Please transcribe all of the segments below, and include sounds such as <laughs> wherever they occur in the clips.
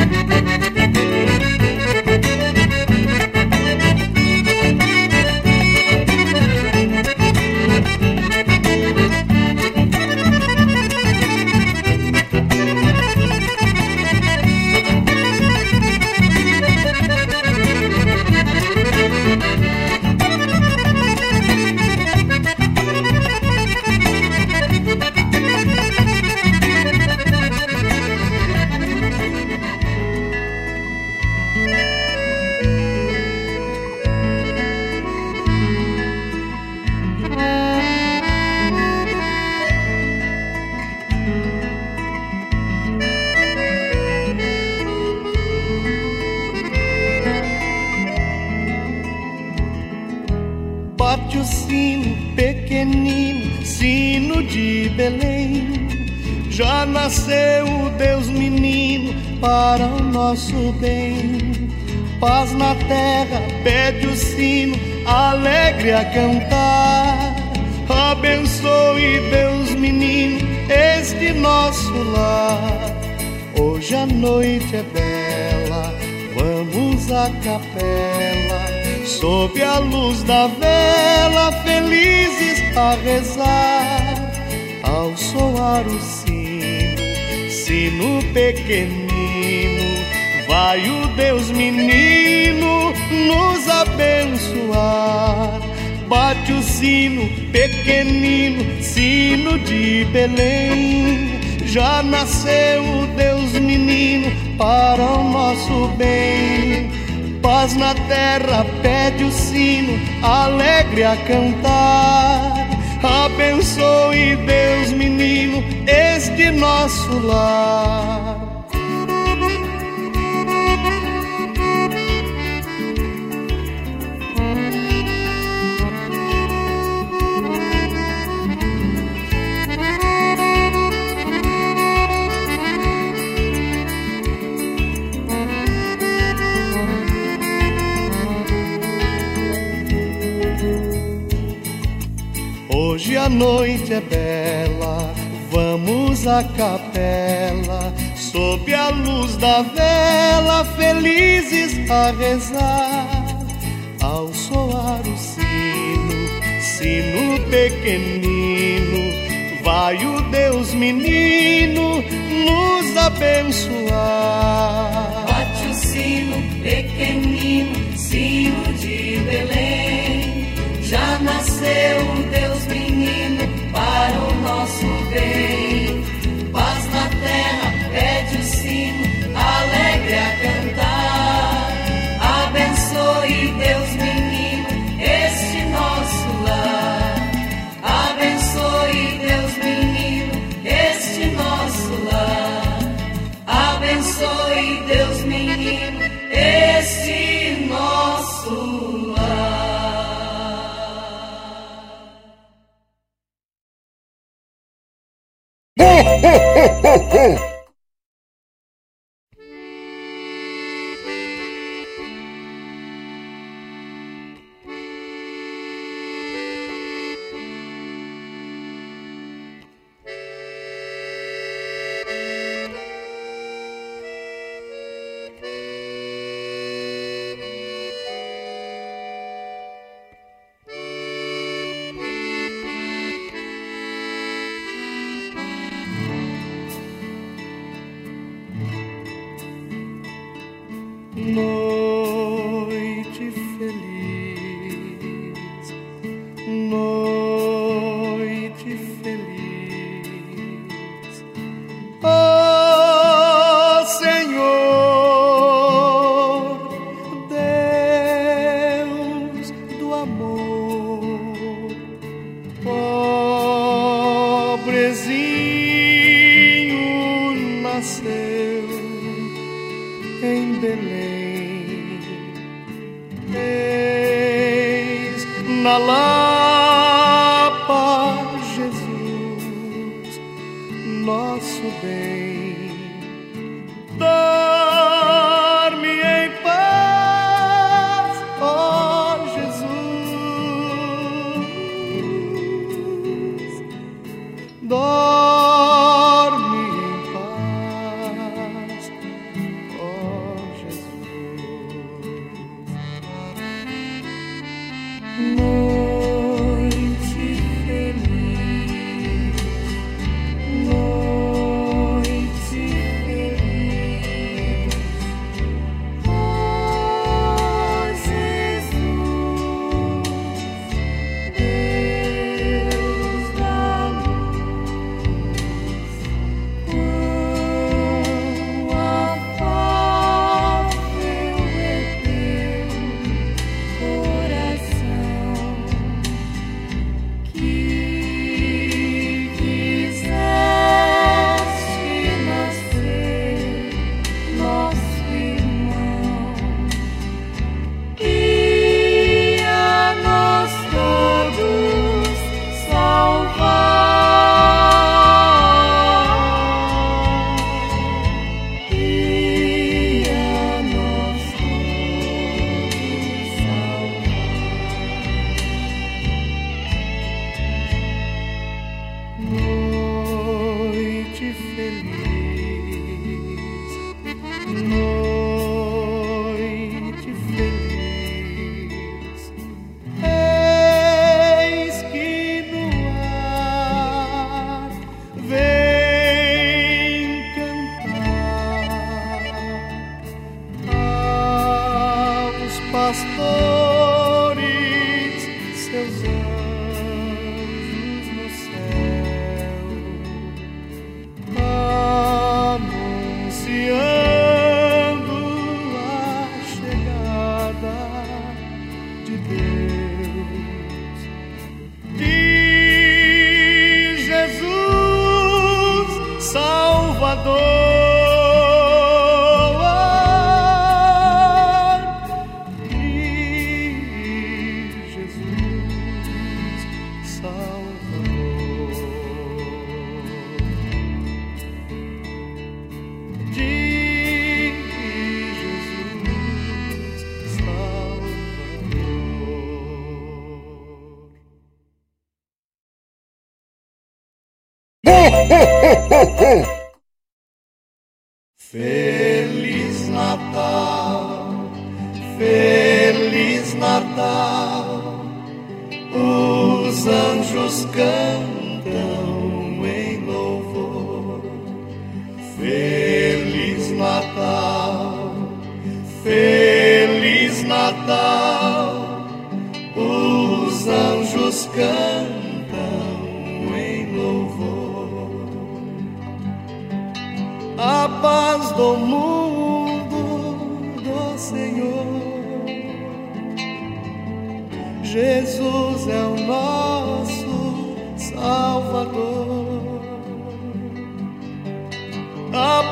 Thank you. Nosso bem. Paz na terra, pede o sino, alegre a cantar. Abençoe Deus, menino, este nosso lar. Hoje a noite é bela, vamos à capela. Sob a luz da vela, felizes a rezar. Ao soar o sino, sino pequenino Vai o Deus menino nos abençoar. Bate o sino pequenino, sino de Belém. Já nasceu o Deus menino para o nosso bem. Paz na terra, pede o sino, alegre a cantar. Abençoe Deus menino este nosso lar. Noite é bela, vamos à capela, sob a luz da vela, felizes a rezar. Ao soar o sino, sino pequenino, vai o Deus menino nos abençoar.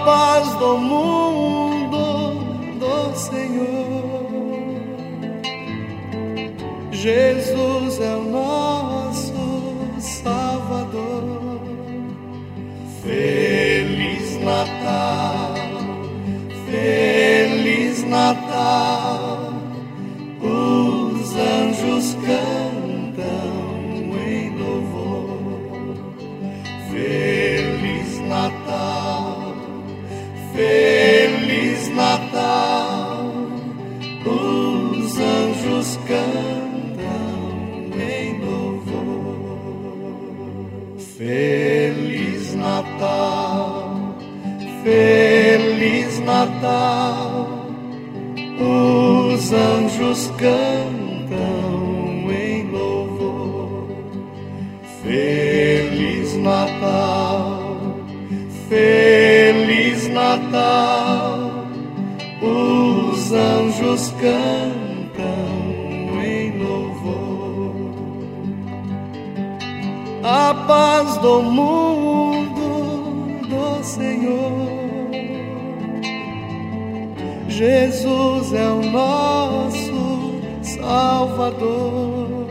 Paz do mundo do Senhor. Jesus é o nosso Salvador. Feliz Natal, Feliz Natal, os anjos cantam Natal, os anjos cantam em louvor. Feliz Natal, Feliz Natal, os anjos cantam em louvor. A paz do mundo Jesus é o nosso Salvador.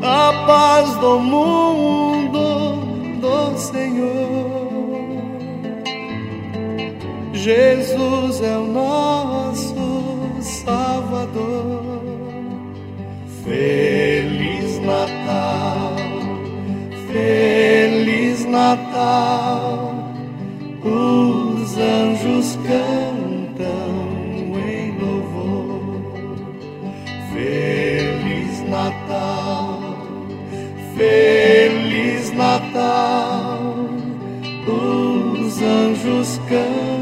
A paz do mundo do Senhor. Jesus é o nosso Salvador. Feliz Natal, Feliz Natal anjos cantam em louvor. Feliz Natal, Feliz Natal, os anjos cantam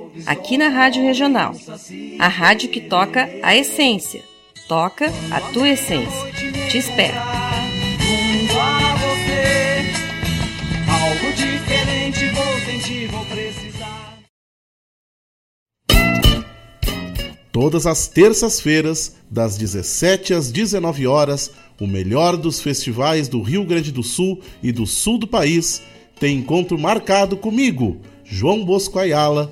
aqui na Rádio Regional. A rádio que toca a essência. Toca a tua essência. Te espero. Junto a você, algo diferente vou sentir, vou precisar. Todas as terças-feiras, das 17 às 19 horas, o melhor dos festivais do Rio Grande do Sul e do sul do país tem encontro marcado comigo, João Bosco Ayala,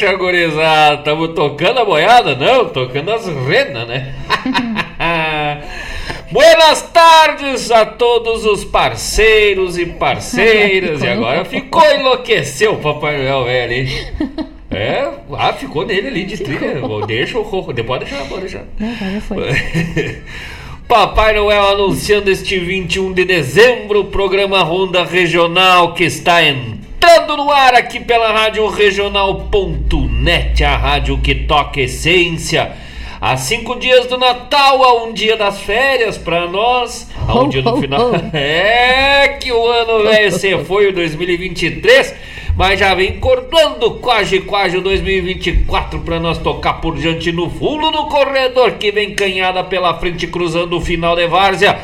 Gaúcha, gurizada! Tamo tocando a boiada? Não, tocando as renas, né? <laughs> Buenas tardes a todos os parceiros e parceiras. e agora ficou enlouqueceu o Papai Noel velho, hein? É, ah, ficou nele ali de trilha. Deixa o depois deixar, pode deixar. Não, já foi. <laughs> Papai Noel anunciando este 21 de dezembro o programa Ronda Regional que está em entrando no ar aqui pela Rádio Regional.net, a rádio que toca essência. Há cinco dias do Natal, há um dia das férias para nós, há um dia no final. <laughs> É que o ano velho se foi, o 2023, mas já vem cortando quase quase o 2024 para nós tocar por diante no fundo do corredor que vem canhada pela frente cruzando o final de várzea.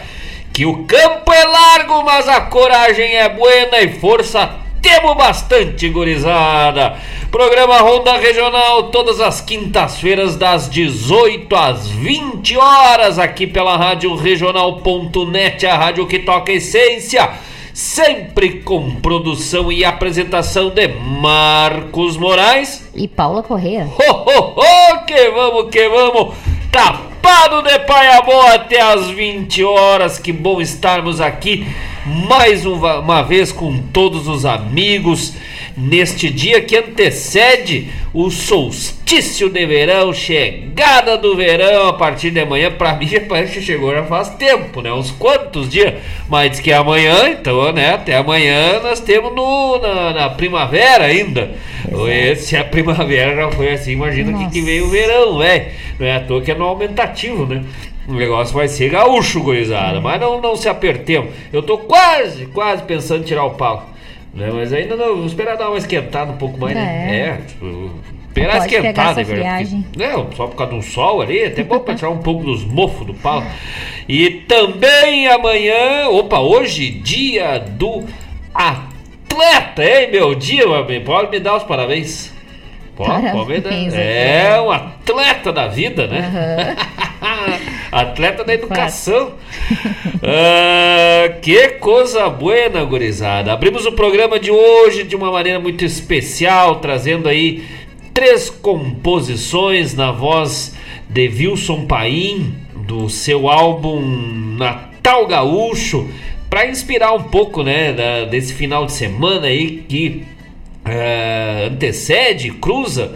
Que o campo é largo, mas a coragem é buena e força temos bastante gurizada. Programa Ronda Regional todas as quintas-feiras das 18 às 20 horas aqui pela Rádio Regional.net, a rádio que toca essência. Sempre com produção e apresentação de Marcos Moraes e Paula Correia. Ho, ho, ho, que vamos, que vamos. Tapado de paia boa até às 20 horas. Que bom estarmos aqui mais uma, uma vez com todos os amigos neste dia que antecede o solstício de verão, chegada do verão a partir de amanhã. Para mim já <laughs> parece que chegou já faz tempo, né? Uns quantos dias, mas diz que é amanhã, então, né? Até amanhã nós temos no, na, na primavera ainda. Se a primavera já foi assim, imagina que, que veio o verão, velho. Não é à toa que é no aumentativo, né? O negócio vai ser gaúcho, goizada. Mas não, não se apertemos. Eu tô quase, quase pensando em tirar o pau. Né? Mas ainda não. Vou esperar dar uma esquentada um pouco mais, né? É, é tipo, esperar esquentada, velho. Não, só por causa do sol ali, até bom pra tirar um pouco dos mofos do pau. E também amanhã, opa, hoje, dia do atleta, hein, meu dia, meu. Pode me dar os parabéns. Me dar. É um atleta da vida, né? Uhum. <laughs> Atleta da educação. ah, que coisa boa, gurizada. Abrimos o programa de hoje de uma maneira muito especial, trazendo aí três composições na voz de Wilson Paim, do seu álbum Natal Gaúcho, para inspirar um pouco, né, da, desse final de semana aí que uh, antecede, cruza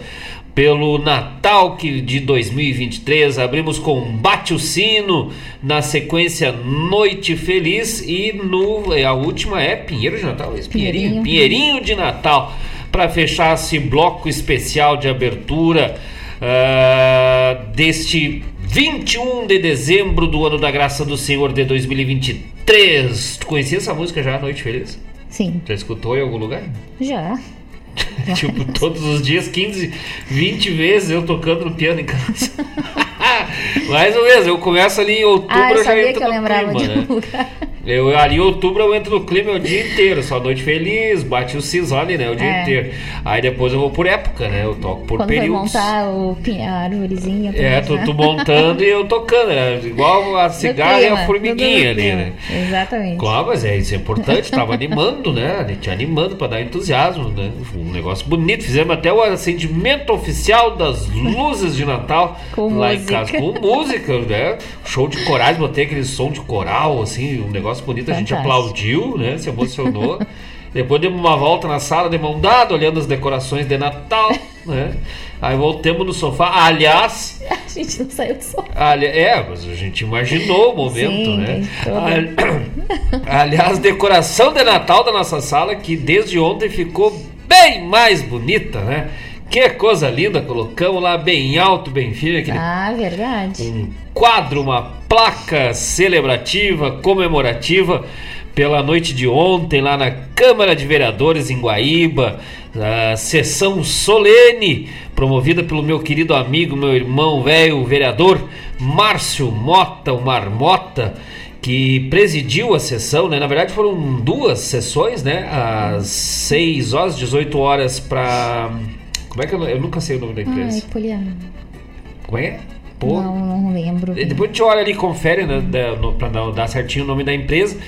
pelo Natal que de 2023. Abrimos com Bate o Sino, na sequência Noite Feliz e no a última é Pinheiro de Natal, esse Pinheirinho, Pinheirinho de Natal para fechar esse bloco especial de abertura uh, deste 21 de dezembro do ano da graça do Senhor de 2023. Tu conhecia essa música já, Noite Feliz? Sim. Já escutou em algum lugar? Já. <laughs> tipo, todos os dias, 15, 20 vezes eu tocando no piano em casa. <laughs> Mais ou menos, eu começo ali em outubro, ah, eu já entro que eu lembrava clima, de né? um lugar. Eu, ali em outubro eu entro no clima o dia inteiro, só noite feliz, bate o cisone, né? O dia É. inteiro. Aí depois eu vou por época, né? Eu toco por Quando períodos. montar o, a arvorezinha. É, tu, né? tu montando e eu tocando, né? Igual a cigarra e clima, a formiguinha ali, né? Exatamente. Claro, mas é, isso é importante, tava animando, né? A gente animando pra dar entusiasmo, né? Um negócio bonito. Fizemos até o acendimento oficial das luzes de Natal <laughs> Com lá música. em casa, com música, né? Show de corais, botei aquele som de coral, assim, um negócio bonito. A gente Fantástico. aplaudiu, né? Se emocionou. <laughs> Depois demos uma volta na sala de mão dada, olhando as decorações de Natal, né? Aí voltamos no sofá. Aliás, A gente não saiu do sol. Ali- é, mas a gente imaginou o momento, Sim, né? <coughs> Aliás, decoração de Natal da nossa sala que desde ontem ficou bem mais bonita, né? Que coisa linda, colocamos lá bem alto, bem firme, aquele Ah, verdade. um quadro, uma placa celebrativa, comemorativa pela noite de ontem lá na Câmara de Vereadores em Guaíba, a sessão solene promovida pelo meu querido amigo, meu irmão velho, vereador Márcio Mota, o Marmota, que presidiu a sessão, né? Na verdade foram duas sessões, né? Às 6 horas, 18 horas para Como é que eu, eu nunca sei o nome da Ai, empresa? Poliana. Como é? Pô, Não, não lembro. Depois a gente olha ali, confere, né, da- no- pra dar, dar certinho o nome da empresa.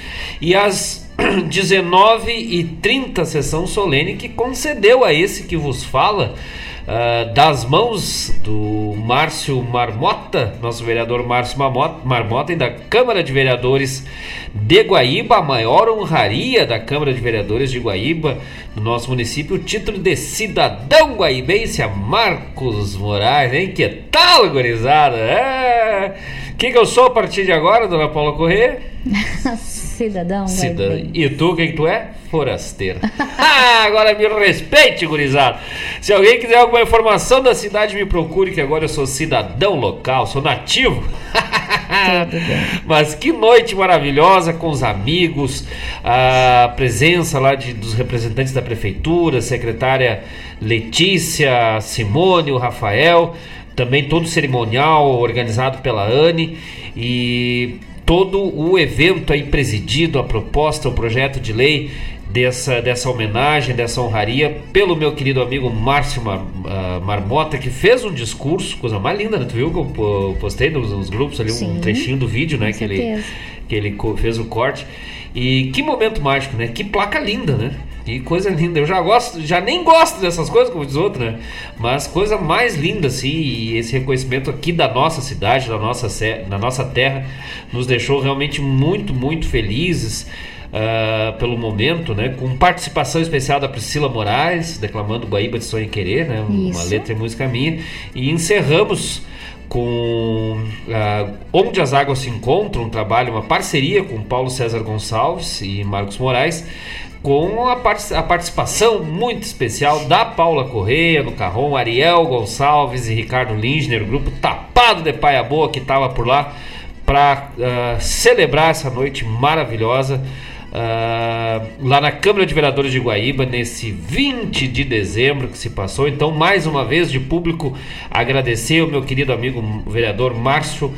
E às <clears throat> 19h30, sessão solene que concedeu a esse que vos fala, ah, das mãos do Márcio Marmota, nosso vereador Márcio Marmota, e da Câmara de Vereadores de Guaíba, a maior honraria da Câmara de Vereadores de Guaíba, no nosso município, o título de cidadão guaibense a Marcos Moraes, hein? Que tal, gurizada? É. O que, eu sou a partir de agora, dona Paula Corrêa? <laughs> Cidadão. vai Cida... bem. E tu, o que, que tu é? Forasteira. <laughs> ah, agora me respeite, gurizada. Se alguém quiser alguma informação da cidade, me procure, que agora eu sou cidadão local, sou nativo. <laughs> Mas que noite maravilhosa com os amigos, a presença lá de, dos representantes da prefeitura, secretária Letícia, Simone, o Rafael, também todo o cerimonial organizado pela Anne e todo o evento aí presidido, a proposta, o projeto de lei dessa, dessa homenagem, dessa honraria, pelo meu querido amigo Márcio Mar- ah, Marmota, que fez um discurso, coisa mais linda, né? Tu viu que eu po- postei nos, nos grupos ali um Sim. trechinho do vídeo, né? Que ele, que ele fez o corte. E que momento mágico, né? Que placa linda, né? Que coisa linda. Eu já gosto, já nem gosto dessas coisas, como diz outro, né? Mas coisa mais linda, assim, e esse reconhecimento aqui da nossa cidade, da nossa, da nossa terra, nos deixou realmente muito, muito felizes. ah, pelo momento, né? Com participação especial da Priscila Moraes, declamando Guaíba de Sonho e Querer, né? Uma Isso. letra e música minha. E encerramos com ah, Onde as Águas Se Encontram, um trabalho, uma parceria com Paulo César Gonçalves e Marcos Moraes, com a, par- a participação muito especial da Paula Correia no carrom, Ariel Gonçalves e Ricardo Lindner, o grupo Tapado de Paia Boa que estava por lá para celebrar essa noite maravilhosa. ah, lá na Câmara de Vereadores de Guaíba, nesse 20 de dezembro que se passou. Então, mais uma vez, de público, agradecer ao meu querido amigo o vereador Márcio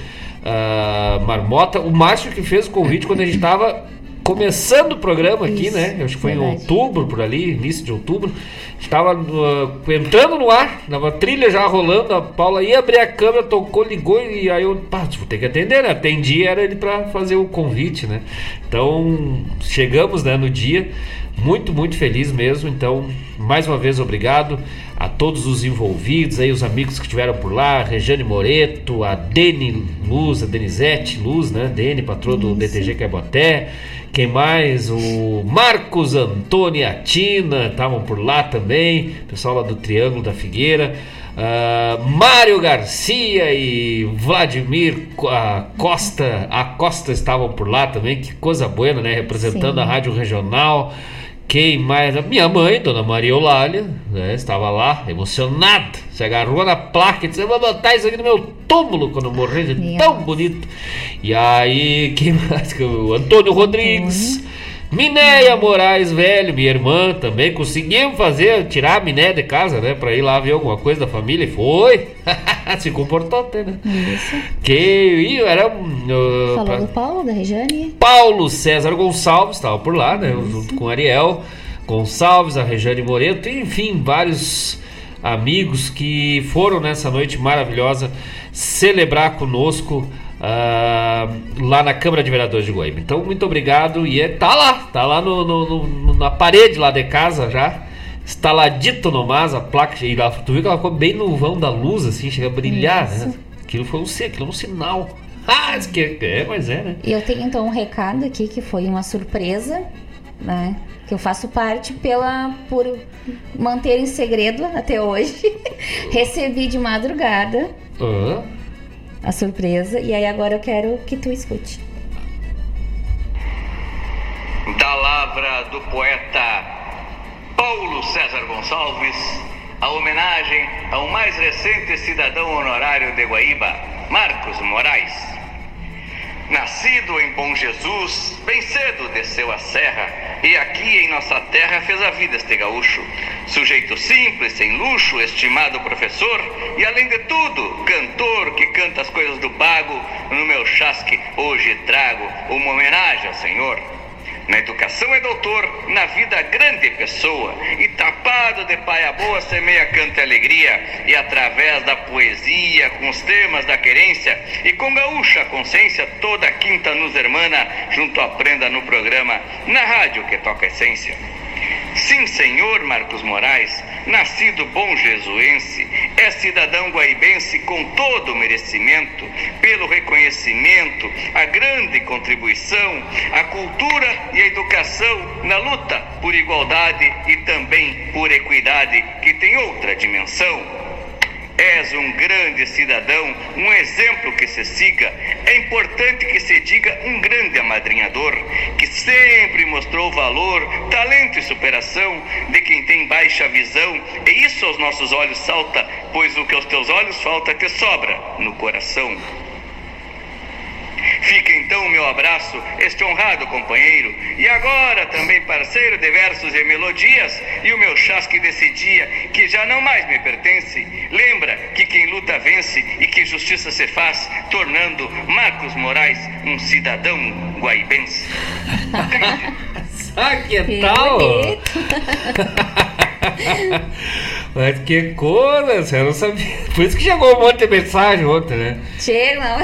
ah, Marmota. O Márcio que fez o convite quando a gente estava começando o programa aqui, Isso, né? Eu acho que foi em verdade. outubro, por ali, início de outubro. Estava ah, entrando no ar, tava a trilha já rolando, a Paula ia abrir a câmera, tocou, ligou e aí eu, pá, vou ter que atender, né? Atendi, era ele para fazer o convite, né? Então, chegamos, né, no dia, muito, muito feliz mesmo. Então, mais uma vez, obrigado a todos os envolvidos, aí os amigos que estiveram por lá, a Regiane Moreto, a Deni Luz, a Denizete Luz, né? Deni, patroa do DTG Caboté. Quem mais? O Marcos Antônio e a Tina estavam por lá também. Pessoal lá do Triângulo da Figueira. Ah, Mário Garcia e Vladimir a Costa, a Costa estavam por lá também. Que coisa boa, né? Representando Sim. a Rádio Regional. Quem mais? A minha mãe, Dona Maria Eulália, né, estava lá, emocionada. Se agarrou na placa e disse: Eu vou botar isso aqui no meu túmulo quando eu morrer, de tão bonito. E aí, <laughs> quem mais? O Antônio Rodrigues. Minéia Moraes Velho, minha irmã também, conseguimos fazer, tirar a Miné de casa, né? Pra ir lá ver alguma coisa da família e foi. <laughs> Se comportou até, né? Isso. Que e era. uh, Falou pra- do Paulo, da Regiane. Paulo César Gonçalves estava por lá, né? Junto com Ariel Gonçalves, a Rejane Moreto, enfim, vários amigos que foram nessa noite maravilhosa celebrar conosco ah, lá na Câmara de Vereadores de Goiânia. Então, muito obrigado e é, tá lá, tá lá no, no- no- na parede lá de casa já. Instaladito no mas a placa, e lá, tu viu que ela ficou bem no vão da luz, assim, chega a brilhar, né? Aquilo foi um, aquilo é um sinal. <laughs> Ah, que é, mas é, né? E eu tenho então um recado aqui que foi uma surpresa, né? Que eu faço parte pela por manter em segredo até hoje. <laughs> Recebi de madrugada Ah. A surpresa e aí agora eu quero que tu escute. Da lavra do poeta Paulo César Gonçalves, a homenagem ao mais recente cidadão honorário de Guaíba, Marcos Moraes. Nascido em Bom Jesus, bem cedo desceu a serra e aqui em nossa terra fez a vida este gaúcho. Sujeito simples, sem luxo, estimado professor e além de tudo, cantor que canta as coisas do pago. No meu chasque hoje trago uma homenagem ao Senhor. Na educação é doutor, na vida grande pessoa. E tapado de paia boa semeia canta alegria. E através da poesia, com os temas da querência e com gaúcha consciência, toda quinta nos hermana, junto à prenda no programa, na rádio que toca essência. Sim, senhor Marcos Moraes, nascido bom jesuense, é cidadão guaibense com todo o merecimento, pelo reconhecimento, a grande contribuição, a cultura e a educação na luta por igualdade e também por equidade, que tem outra dimensão. És um grande cidadão, um exemplo que se siga. É importante que se diga um grande amadrinhador, que sempre mostrou valor, talento e superação de quem tem baixa visão. E isso aos nossos olhos salta, pois o que aos teus olhos falta te sobra no coração. Fica então o meu abraço, este honrado companheiro, e agora também parceiro de versos e melodias, e o meu chasque desse dia, que já não mais me pertence. Lembra que quem luta vence e que justiça se faz, tornando Marcos Moraes um cidadão guaibense. <laughs> Ah, que tal? <laughs> Mas que coisa, você não sabia. Por isso que chegou um monte de mensagem ontem, né? Chega, não.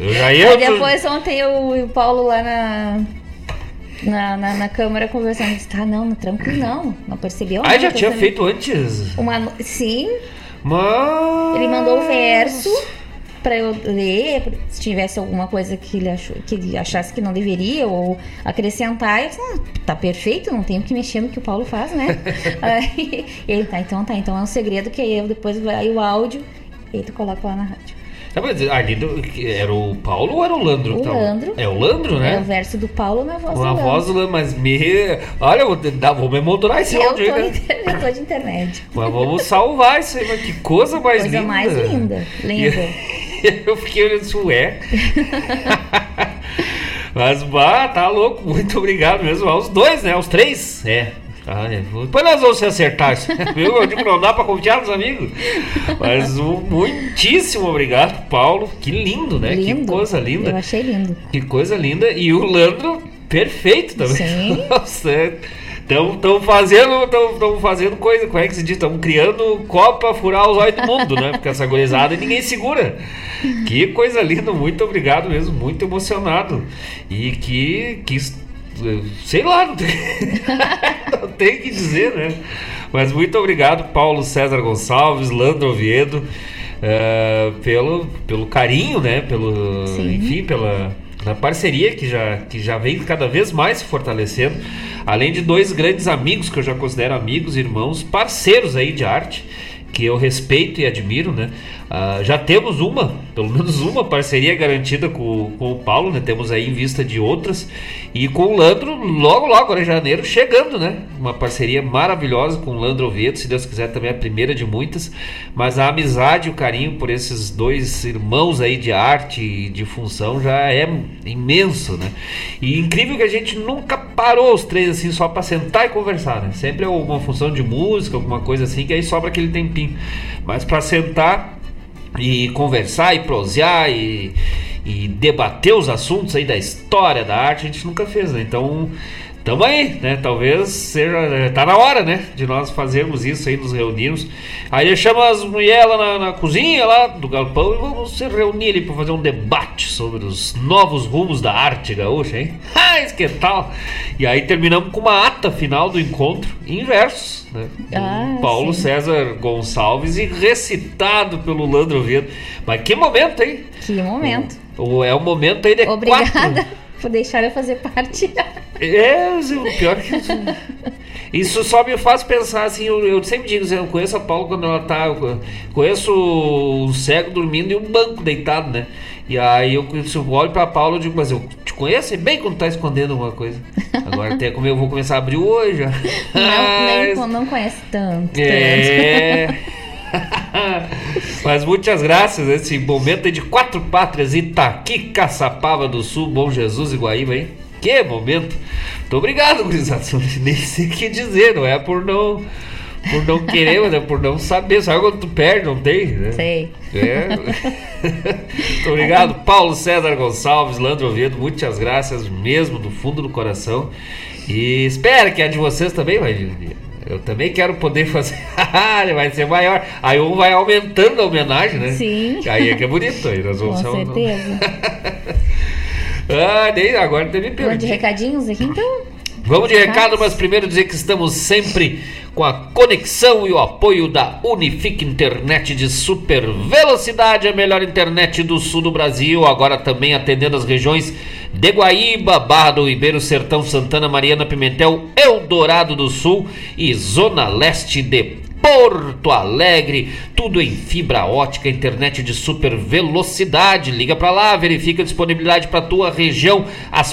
Eu já ia- Aí depois ontem eu e o Paulo lá na, na, na, na câmara conversando. Disse, tá, não, não, tranquilo, não. Não percebeu Ah, já tinha também." feito antes? Uma, sim, Mas. ele mandou o verso pra eu ler, se tivesse alguma coisa que ele, achou, que ele achasse que não deveria, ou acrescentar. Eu disse, "Ah, tá perfeito, não tenho que mexer no que o Paulo faz, né? <laughs> aí ele, tá, então tá, então é um segredo que aí eu depois vai o áudio e aí tu coloca lá na rádio. Tá, mas ali do- era o Paulo ou era o Landro? O? Landro. É o Landro, É o né? verso do Paulo na voz Uma do Leandro. voz do Landro, mas me. Olha, vou, dar- vou me moldurar esse eu áudio tô, aí, né? eu tô de internet. Mas vamos salvar isso aí, mas que coisa mais Coisa linda. mais linda, linda. <laughs> Eu fiquei olhando isso, ué. <laughs> Mas, bah, tá louco. Muito obrigado mesmo. Aos dois, né? Aos três. É. Ah, é. Depois nós vamos se acertar. <laughs> Viu? Eu digo, não dá pra confiar nos amigos. Mas um, muitíssimo obrigado, Paulo. Que lindo, né? lindo. Que coisa Eu linda. achei lindo. Que coisa linda. E o Landro, perfeito também. Sim. Nossa, Estão fazendo, tão, tão fazendo coisa, como é que se diz? Estão criando copa furar os olhos do mundo, né? Porque essa gorizada ninguém segura. Que coisa linda, muito obrigado mesmo, muito emocionado. E que, que sei lá, não tem, <laughs> não tem o que dizer, né? Mas muito obrigado, Paulo César Gonçalves, Landro Oviedo, eh, pelo, pelo carinho, né? Pelo, Sim. enfim, pela, pela parceria que já, que já vem cada vez mais se fortalecendo. Além de dois grandes amigos que eu já considero amigos, irmãos, parceiros aí de arte. Que eu respeito e admiro, né? Ah, já temos uma, pelo menos uma parceria garantida com, com o Paulo, né? Temos aí em vista de outras. E com o Landro, logo, logo, agora em janeiro, chegando, né? Uma parceria maravilhosa com o Landro Oviedo, se Deus quiser também a primeira de muitas. Mas a amizade e o carinho por esses dois irmãos aí de arte e de função já é imenso, né? E incrível que a gente nunca parou os três assim só para sentar e conversar, né? Sempre é uma função de música, alguma coisa assim, que aí sobra aquele tempinho. Mas para sentar e conversar e prosear e, e debater os assuntos aí da história da arte, a gente nunca fez, né? Então, Tamo aí, né? Talvez seja. Tá na hora, né? De nós fazermos isso aí, nos reunirmos. Aí chama as mulheres lá na, na, cozinha lá do galpão e vamos se reunir ali para fazer um debate sobre os novos rumos da arte gaúcha, hein? <laughs> Ah, que tal? E aí terminamos com uma ata final do encontro em versos, né? Ah, Paulo sim. César Gonçalves e recitado pelo Landro Viedo. Mas que momento, hein? Que momento. O, é um momento aí de Obrigada quatro. <laughs> por deixar eu fazer parte. É, o pior que isso, isso só me faz pensar assim. Eu, eu sempre digo, eu conheço a Paula quando ela tá. Conheço um cego dormindo e um banco deitado, né? E aí eu, eu olho pra Paula, eu digo, mas eu te conheço é bem quando tá escondendo alguma coisa. Agora até como eu vou começar a abrir o olho já. Não, nem, <laughs> não conhece tanto. tanto. É. <laughs> Mas muitas graças esse momento de quatro pátrias Itaqui, Caçapava do Sul, Bom Jesus e Guaíba, hein? Que momento! Muito obrigado, gurizada. <laughs> Nem sei o que dizer, não é por não por não querer, mas é por não saber. Sabe quando tu perde, não tem? Né? Sei. É. <laughs> Muito obrigado, Paulo César Gonçalves, Landro Oviedo, muitas graças mesmo, do fundo do coração. E espero que a de vocês também vai vir. Eu também quero poder fazer. <laughs> vai ser maior. Aí um vai aumentando a homenagem, né? Sim. Aí é que é bonito. Aí nós <laughs> Com vamos um- certeza. <laughs> Ah, nem agora até me de recadinhos aqui, então? Vamos de recado, mas primeiro dizer que estamos sempre com a conexão e o apoio da Unifique Internet de super velocidade, a melhor internet do sul do Brasil, agora também atendendo as regiões de Guaíba, Barra do Ribeiro, Sertão, Santana, Mariana, Pimentel, Eldorado do Sul e Zona Leste de Porto Alegre, tudo em fibra ótica, internet de super velocidade. Liga para lá, verifica a disponibilidade para tua região,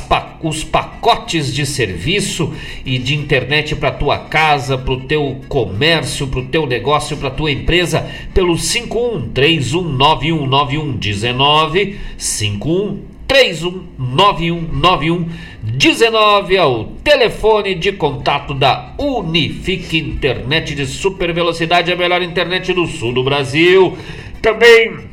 pa- os pacotes de serviço e de internet para tua casa, para o teu comércio, para o teu negócio, para tua empresa, pelo 5131919119 51 31919119 é o telefone de contato da Unifique Internet de super velocidade, a melhor internet do sul do Brasil. Também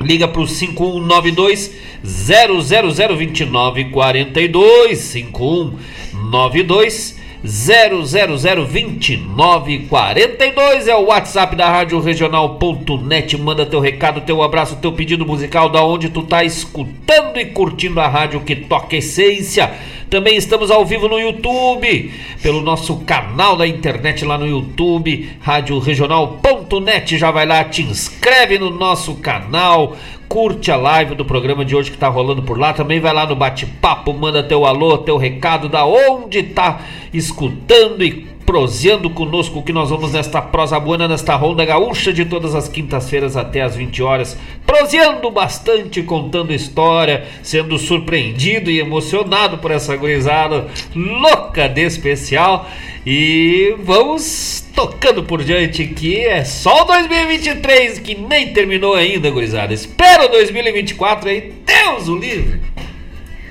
liga para o 5192 0002942 5192 0002942 é o WhatsApp da Rádio Regional.net. Manda teu recado, teu abraço, teu pedido musical da onde tu tá escutando e curtindo a rádio que toca essência. Também estamos ao vivo no YouTube, pelo nosso canal da internet lá no YouTube, radioregional.net. Já vai lá, te inscreve no nosso canal, curte a live do programa de hoje que tá rolando por lá. Também vai lá no bate-papo, manda teu alô, teu recado da onde tá escutando e proseando conosco que nós vamos nesta prosa buena, nesta ronda gaúcha de todas as quintas-feiras até as 20 horas, proseando bastante, contando história, sendo surpreendido e emocionado por essa gurizada louca de especial. E vamos tocando por diante que é só o 2023 que nem terminou ainda, gurizada. Espera o 2024 aí, Deus o livre.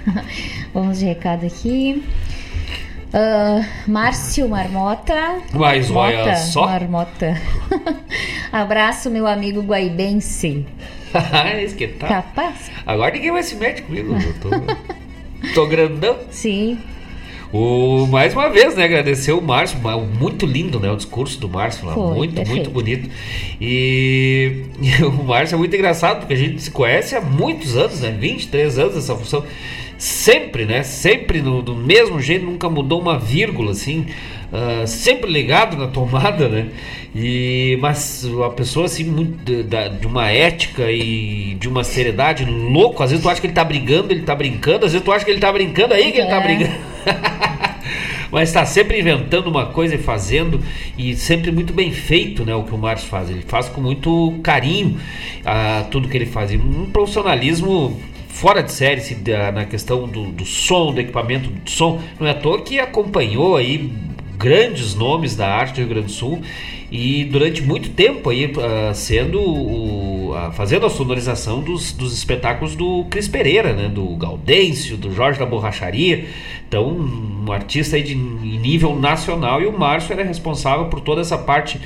<laughs> Vamos de recado aqui. Ah, Márcio Marmota. Mas olha Mota, só. Marmota. <laughs> Abraço, meu amigo guaibense. <laughs> Esse que tá. Capaz? Agora ninguém vai se meter comigo. Eu tô, tô grandão. Sim. O, mais uma vez, né? Agradecer o Márcio. Muito lindo, né? O discurso do Márcio. Foi, muito, perfeito. muito bonito. E, <laughs> e o Márcio é muito engraçado, porque a gente se conhece há muitos anos, né? 23 anos essa função. Sempre, né? Sempre no, do mesmo jeito, nunca mudou uma vírgula, assim. ah, sempre ligado na <laughs> tomada, né? E, mas uma pessoa assim, muito de, de uma ética e de uma seriedade louco. Às vezes tu acha que ele tá brigando, ele tá brincando. Às vezes tu acha que ele tá brincando, aí que ele tá É. brigando. <laughs> Mas está sempre inventando uma coisa e fazendo, e sempre muito bem feito né, o que o Márcio faz. Ele faz com muito carinho ah, tudo que ele faz. E um profissionalismo fora de série se, na questão do, do som, do equipamento de som. Não é à toa que acompanhou aí grandes nomes da arte do Rio Grande do Sul e durante muito tempo aí ah, sendo o, a- fazendo a sonorização dos, dos espetáculos do Cris Pereira, né, do Gaudêncio, do Jorge da Borracharia. Então, um artista aí de nível nacional e o Márcio era responsável por toda essa parte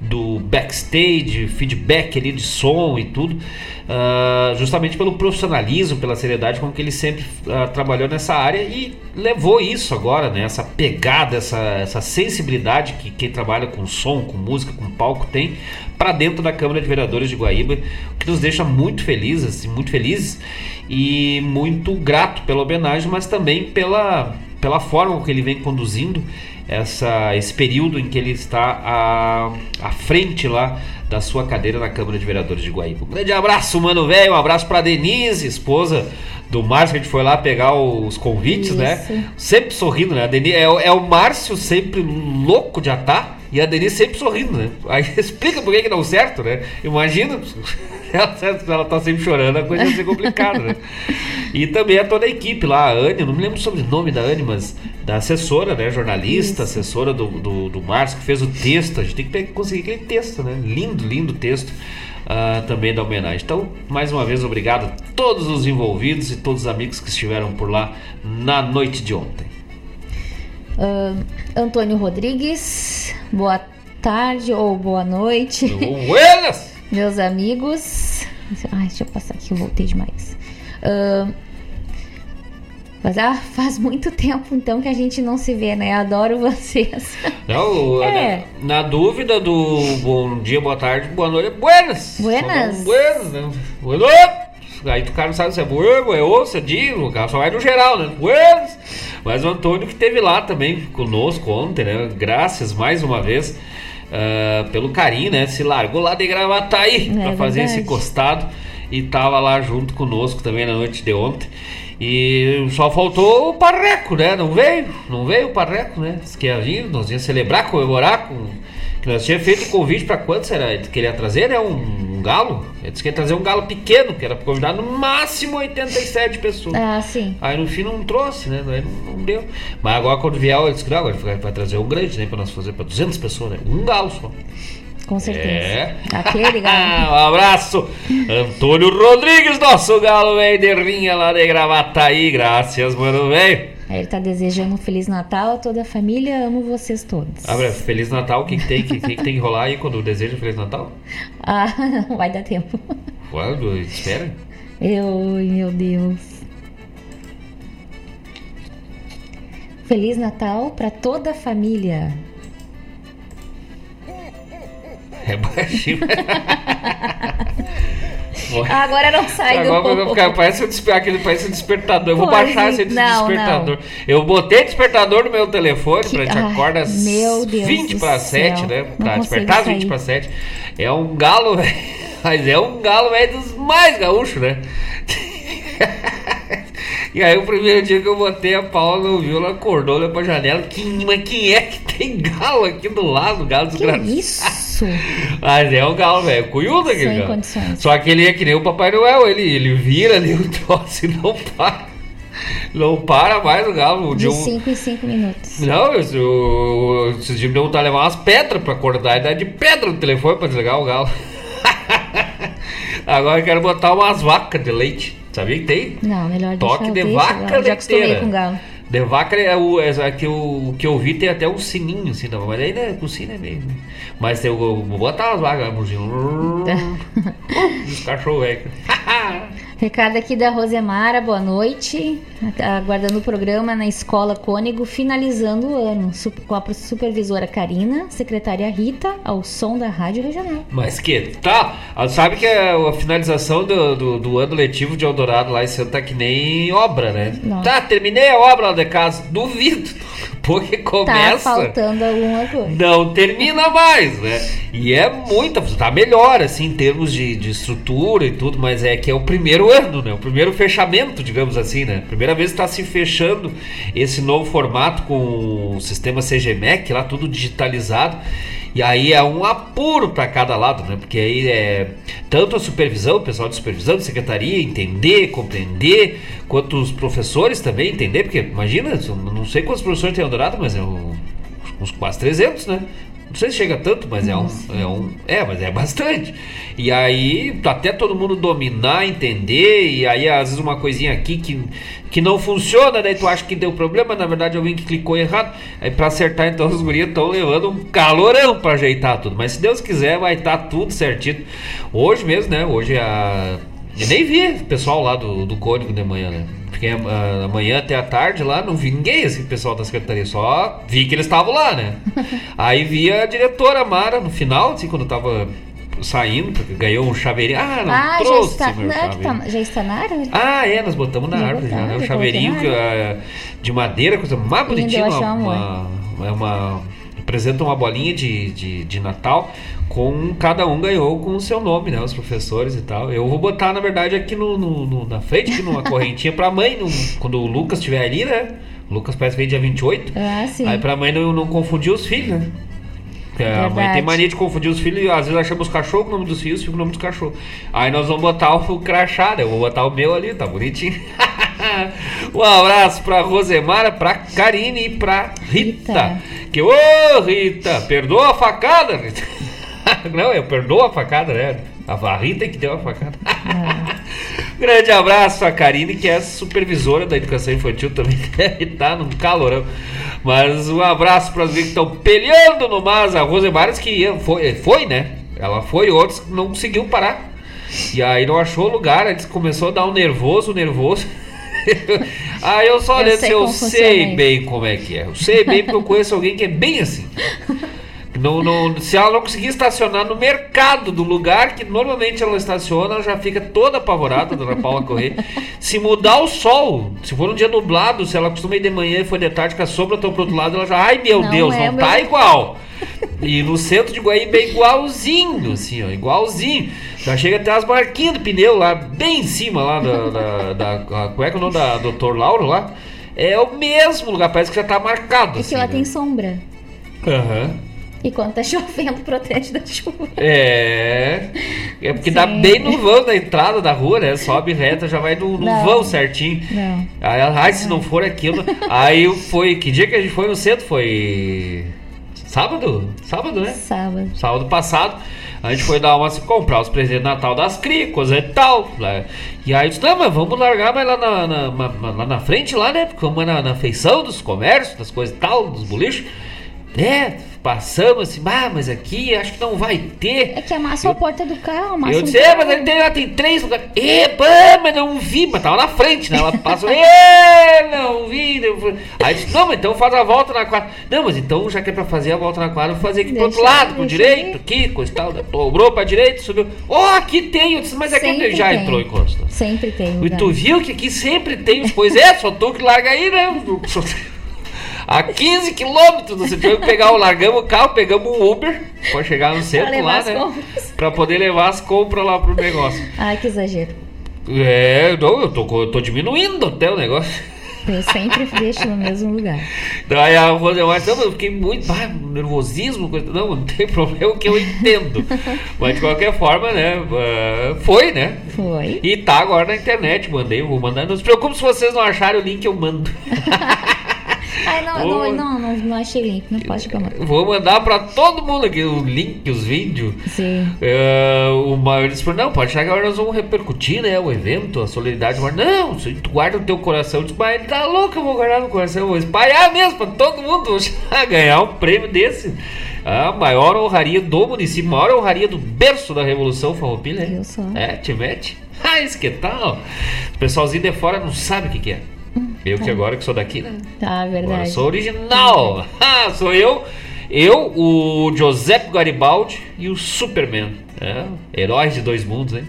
do backstage, feedback ali de som e tudo, ah, justamente pelo profissionalismo, pela seriedade com que ele sempre ah, trabalhou nessa área e levou isso agora, né? Essa pegada, essa, essa sensibilidade que quem trabalha com som, com música, com palco tem para dentro da Câmara de Vereadores de Guaíba, o que nos deixa muito felizes, assim, muito felizes e muito grato pela homenagem, mas também pela, pela forma que ele vem conduzindo essa, esse período em que ele está à, à frente lá da sua cadeira na Câmara de Vereadores de Guaíba. Um grande abraço, mano velho, um abraço para Denise, esposa do Márcio, que a gente foi lá pegar os convites, Isso. né? Sempre sorrindo, né? A Denise, é, o- é o Márcio sempre louco de atar e a Denise sempre sorrindo, né? Aí <laughs> explica por que que deu certo, né? Imagina, <laughs> ela, tá sempre chorando, a coisa vai ser complicada, né? E também a toda a equipe lá, a Anne, não me lembro sobre o sobrenome da Anne, mas da assessora, né? Jornalista, assessora do, do, do Márcio, que fez o texto. A gente tem que conseguir aquele texto, né? Lindo, lindo texto. ah, também da homenagem. Então, mais uma vez, obrigado a todos os envolvidos e todos os amigos que estiveram por lá na noite de ontem. Ah, Antônio Rodrigues, boa tarde ou boa noite, Buenas! <laughs> meus amigos. Ai, deixa eu passar aqui, eu voltei demais. Ah, mas, ah, faz muito tempo então que a gente não se vê, né? Adoro vocês. <laughs> Não, É. na, na dúvida do bom dia, boa tarde, boa noite, buenas. Buenas. Buenas, né? Buenas. Aí o cara não sabe se é bueno, é se é digo, o cara só vai no geral, né? Buenas. Mas o Antônio que esteve lá também conosco ontem, né? Graças mais uma vez ah, pelo carinho, né? Se largou lá de Gravataí É pra fazer esse verdade. costado e tava lá junto conosco também na noite de ontem. E só faltou o Parreco, né? Não veio, não veio o Parreco, né? Disse que ia vir, nós ia celebrar, comemorar com. Que nós tínhamos feito o convite para quanto será? Ele queria trazer, né? Um galo. Ele disse que ia trazer um galo pequeno, que era para convidar no máximo 87 pessoas. Ah, sim. Aí no fim não trouxe, né? Aí não, não deu. Mas agora quando vier, ele disse que não, agora vai, trazer um grande, né? Pra nós fazer pra 200 pessoas, né? Um galo só. Com certeza. É. Aquele galo. <laughs> um abraço, Antônio Rodrigues, nosso galo velho de rinha lá de Gravataí. Graças, mano, velho. Aí ele tá desejando um Feliz Natal a toda a família. Amo vocês todos. Abre, Feliz Natal, o que, que tem que, que, que tem que rolar aí quando deseja Feliz Natal? <laughs> Ah, não vai dar tempo. Quando? Espera. Eu, meu Deus. Feliz Natal pra toda a família. É baixinho. <laughs> Agora não sai Agora do ficar, parece um, desper, aquele, parece um despertador. Eu vou Pode. baixar esse Não, despertador. Eu botei despertador no meu telefone Que- pra gente acordar às meu Deus 20 do para céu. 7, né? Não Pra despertar às 20 sair. para 7. É um galo. <laughs> Mas é um galo, velho, dos mais gaúchos, né? <laughs> E aí o primeiro dia que eu botei a Paula não viu, ela acordou, olhou pra janela. Quem, mas quem é que tem galo aqui do lado? Galo Que desgraçado. isso? Mas é um galo, velho. Cunhudo aquele Sem galo. condições. Só que ele é que nem o Papai Noel. Ele, ele vira ali o <laughs> troço e não para. Não para mais o galo. De um... 5 em 5 minutos. Não, eu, dias me deu vontade de levar umas pedras pra acordar e dar de pedra no telefone pra desligar o galo. <laughs> Agora eu quero botar umas vacas de leite. Sabia que tem? Não, melhor Toque deixar de deixa, vaca agora. Já acostumei leiteira. com galo. De vaca é o, é, é que o que eu vi tem até um sininho assim, não, mas aí né, com sino é meio. né? Mas eu, eu vou botar umas vacas, mugindo. <laughs> Os cachorros velho. <laughs> Recado aqui da Rosemara, boa noite. Aguardando o programa na Escola Cônego, finalizando o ano. Com a supervisora Karina, secretária Rita, ao som da Rádio Regional. Mas que tá. Ah, Sabe que a, a finalização do, do, do ano letivo de Eldorado lá em Santa tá que nem obra, né? Não. Tá, terminei a obra lá de casa. Duvido. <laughs> depois que Tá começa. faltando alguma coisa. não termina mais, né? E é muita, tá melhor, assim, em termos de, de estrutura e tudo, mas é que é o primeiro ano, né? O primeiro fechamento, digamos assim, né? Primeira vez que tá se fechando esse novo formato com o sistema CGMEC lá, tudo digitalizado. E aí é um apuro para cada lado, né? Porque aí é tanto a supervisão, o pessoal de supervisão, de secretaria, entender, compreender, quanto os professores também entender, porque imagina, não sei quantos professores tem Eldorado, mas é um, uns quase 300, né? Não sei se chega tanto, mas é um, é um. É, mas é bastante. E aí, até todo mundo dominar, entender, e aí às vezes uma coisinha aqui que, que não funciona, daí tu acha que deu problema, na verdade alguém que clicou errado. Aí pra acertar, então os gurias estão levando um calorão pra ajeitar tudo. Mas se Deus quiser, vai estar tudo certinho. Hoje mesmo, né? Hoje a. Eu nem vi o pessoal lá do, do código de manhã, né? Fiquei ah, amanhã até a tarde lá, não vi ninguém, assim, pessoal da secretaria, só vi que eles estavam lá, né? <laughs> Aí vi a diretora Mara no final, assim, quando tava saindo, porque ganhou um chaveirinho. Ah, não Ah, já trouxe está, meu não, é que chaveirinho. tá, já está na árvore? Ah, é, nós botamos na Já árvore já, botaram, né? O já chaveirinho coloquei que, na ah, de madeira, coisa mais bonitinha, uma, um uma, é uma- apresenta uma bolinha de, de, de Natal com cada um ganhou com o seu nome, né? Os professores e tal. Eu vou botar, na verdade, aqui no, no- no- na frente, aqui numa correntinha pra mãe, no- quando o Lucas estiver ali, né? O Lucas parece que vem dia 28. Ah, sim. Aí pra mãe não, não confundir os filhos, né? Porque a mãe tem mania de confundir os filhos e às vezes achamos os cachorros com o nome dos filhos e o nome dos cachorros. Aí nós vamos botar o crachá, né? Eu vou botar o meu ali, tá bonitinho. <laughs> um abraço pra Rosemara, pra Karine e pra Rita. Rita. Que, ô Rita, perdoa a facada, Rita. <laughs> Não, eu perdoo a facada, né? A Rita que deu a facada. <laughs> Grande abraço a Karine, que é supervisora da educação infantil também, <laughs> deve estar num calorão. Mas um abraço para os que estão peleando no mas. A Rosemares que ia- foi, foi, né? Ela foi, outros não conseguiu parar. E aí não achou lugar, aí começou a dar um nervoso, nervoso. Aí <laughs> eu só Eu olhei sei eu sei bem como é que é. Eu sei bem porque eu conheço alguém que é bem assim. <laughs> Se ela não conseguir estacionar no mercado do lugar que normalmente ela estaciona, ela já fica toda apavorada, dona Paula Correia. Se mudar o sol, se for um dia nublado, se ela costuma ir de manhã e for de tarde, que a sombra tá pro outro lado, ela já, ai meu Não Deus, é não tá meu- igual. E no centro de Guaíba é igualzinho, assim, ó, igualzinho. Já chega até as marquinhas do pneu lá, bem em cima lá da. da, da- a- como é que é o nome da Dr. Lauro lá? É o mesmo lugar, parece que já tá marcado. É que assim, lá né? tem sombra. Aham. E quando tá chovendo, protege da chuva. É. É porque dá Sim. bem no vão da entrada da rua, né? Sobe reta, já vai no, no vão certinho. Não. Aí, ai, se não for aquilo. Aí foi. Que dia que a gente foi no centro? Foi. Sábado? Sábado, né? Sábado. Sábado passado. A gente foi dar uma comprar os presentes de Natal das cricos e tal. né? E aí eu disse, não, mas vamos largar mais lá na, na- na- lá na frente, lá, né? Porque vamos na, na feição dos comércios, das coisas e tal, dos bolichos. É, passamos assim, ah, mas aqui acho que não vai ter. É que amassa a porta do carro, amassa Eu disse, é, mas ele tem, lá tem três lugares. Epa, mas não vi, mas tava na frente, né? Ela passou, é, não vi. Falei- Aí disse, não, mas então faz a volta na quadra. Não, mas então, já que é pra fazer a volta na quadra, vou fazer aqui pro outro Deixa- lado, pro deixa direito, aqui, coisa e tal. né? Dobrou pra direita, subiu. Ó, aqui tem. Eu disse, mas é que Sempre já tem. entrou em Costa. Sempre tem E tu viu que aqui sempre tem pois é, só tu que larga aí, né? A 15 quilômetros você tinha que pegar o largamos o carro, pegamos um Uber pra chegar no centro lá, né? Pra poder levar as compras lá pro negócio. Ai, que exagero. É, não, eu tô, eu tô diminuindo até o negócio. Eu sempre deixo no mesmo lugar. Daí a Rosemar não, eu fiquei muito, ah, nervosismo, coisa- não, não tem <laughs> problema que eu entendo. mas de qualquer forma, né, ah, foi, né? Foi. E tá agora na internet, mandei, vou mandar. Não se preocupe se vocês não acharem o link, eu mando. <laughs> Ai, não, Boa. não, não, não, achei link. Não pode mandando. Vou mandar pra todo mundo aqui o link, os vídeos. Sim. É, o maior disse, não, pode achar que agora nós vamos repercutir, né, o evento, a solidariedade. Mas não, se tu guarda no teu coração, eu disse, mas tá louco, eu vou guardar no coração, eu vou espalhar mesmo pra todo mundo <laughs> ganhar um prêmio desse. A maior honraria do município, a maior honraria do berço da Revolução Farroupilha. Viu só? É, te mete. <laughs> Ah, isso que tal? O pessoalzinho de fora não sabe o que, que é. Eu que agora que sou daqui, né? Tá, Agora verdade. sou original. <laughs> Ah, sou eu. Eu, o Giuseppe Garibaldi e o Superman. É, heróis de dois mundos, hein?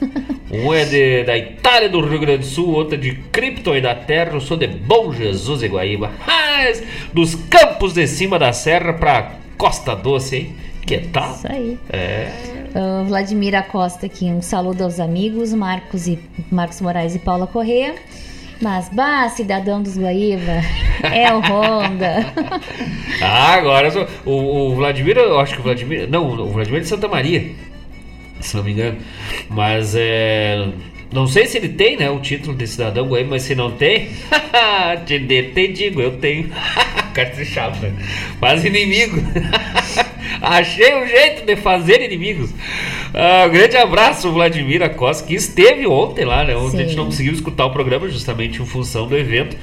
<laughs> um é de, da Itália do Rio Grande do Sul, outro é de Krypton e da Terra. Eu sou de Bom Jesus e Guaíba. Dos campos de cima da serra pra Costa Doce, hein? Que tal? Isso aí. É. Uh, Vladimir Acosta aqui, um saludo aos amigos, Marcos e Marcos Moraes e Paula Corrêa. Mas, bah, cidadão dos Guaíba, é o Honda. <laughs> Ah, agora o, o Vladimir, eu acho que o Vladimir. Não, o Vladimir é de Santa Maria, se não me engano. Mas é. Não sei se ele tem, né, o título de cidadão Guaíba, mas se não tem, <laughs> te, te digo, eu tenho. <laughs> Carta chata, né? Faz inimigo. Achei um jeito de fazer inimigos. Ah, um grande abraço, Vladimir Acosta, que esteve ontem lá, né? Ontem a gente não conseguiu escutar o programa justamente em função do evento.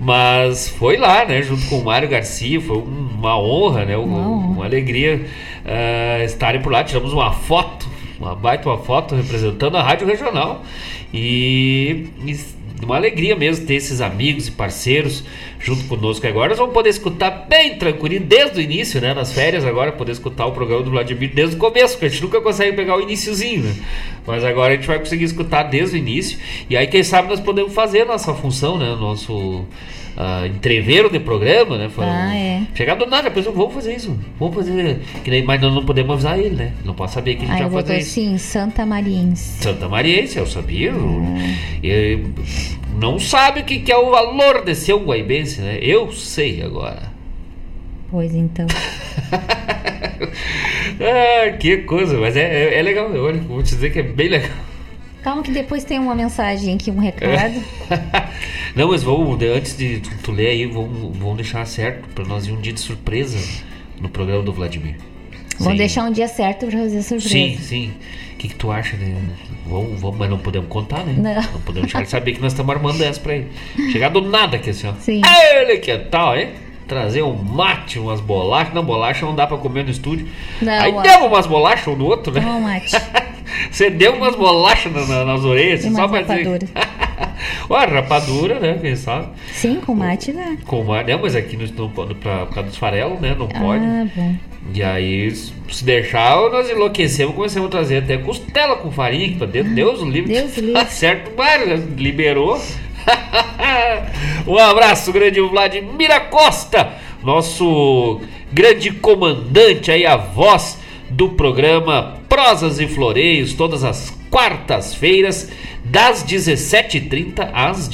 Mas foi lá, né? Junto com o Mário Garcia, foi um- uma honra, né? Uma, Uma alegria ah, estarem por lá. Tiramos uma foto, uma baita uma foto representando a Rádio Regional. E, e uma alegria mesmo ter esses amigos e parceiros junto conosco agora. Nós vamos poder escutar bem tranquilinho desde o início, né? Nas férias agora, poder escutar o programa do Vladimir desde o começo, porque a gente nunca consegue pegar o iniciozinho, né? Mas agora a gente vai conseguir escutar desde o início. E aí, quem sabe, nós podemos fazer a nossa função, né? Nosso ah, entreveiro de programa, né? Foi- Ah, é. Chegar do nada, depois vamos fazer isso. Vamos fazer. Que daí, mas nós não podemos avisar ele, né? Não pode saber que a gente eu vai fazer isso. assim, Santa Mariense. Santa Mariense, eu sabia. eu- e não sabe o que, que é o valor de ser um guaibense, né? Eu sei agora. Pois então. <laughs> Ah, que coisa, mas é, é, é legal, olha, vou te dizer que é bem legal. Calma que depois tem uma mensagem aqui, um recado. <laughs> Não, mas vamos, antes de tu, tu ler aí, vamos, vamos deixar certo pra nós ir um dia de surpresa no programa do Vladimir. Vamos deixar um dia certo pra fazer surpresa. Sim, sim. O que, que tu acha, né? Vamos, vamos, mas não podemos contar, né? Não. podemos deixar ele saber que nós estamos armando essa pra ele. Chegar do nada aqui assim, ó. Sim. Ele que tal, hein? Trazer um mate, umas bolachas. Não, bolacha não dá pra comer no estúdio. Não, Aí ó. deu umas bolachas um no outro, né? Toma, mate. <laughs> Você deu umas bolachas na- na- nas orelhas, E só pra dizer. rapadura. <laughs> Ué, rapadura, né? Quem sabe? Sim, com mate dá. Com uma, não, mas aqui no, no, pra, por causa dos farelos, né? Não pode. Ah, bom. E aí, se deixar, nós enlouquecemos, começamos a trazer até costela com farinha pra dentro. Deus o livre. Deus <laughs> livre. certo, Mário, liberou. <laughs> um abraço, grande Vladimir Costa, nosso grande comandante aí, a voz do programa Prosas e Floreios, todas as quartas-feiras, das 17h30 às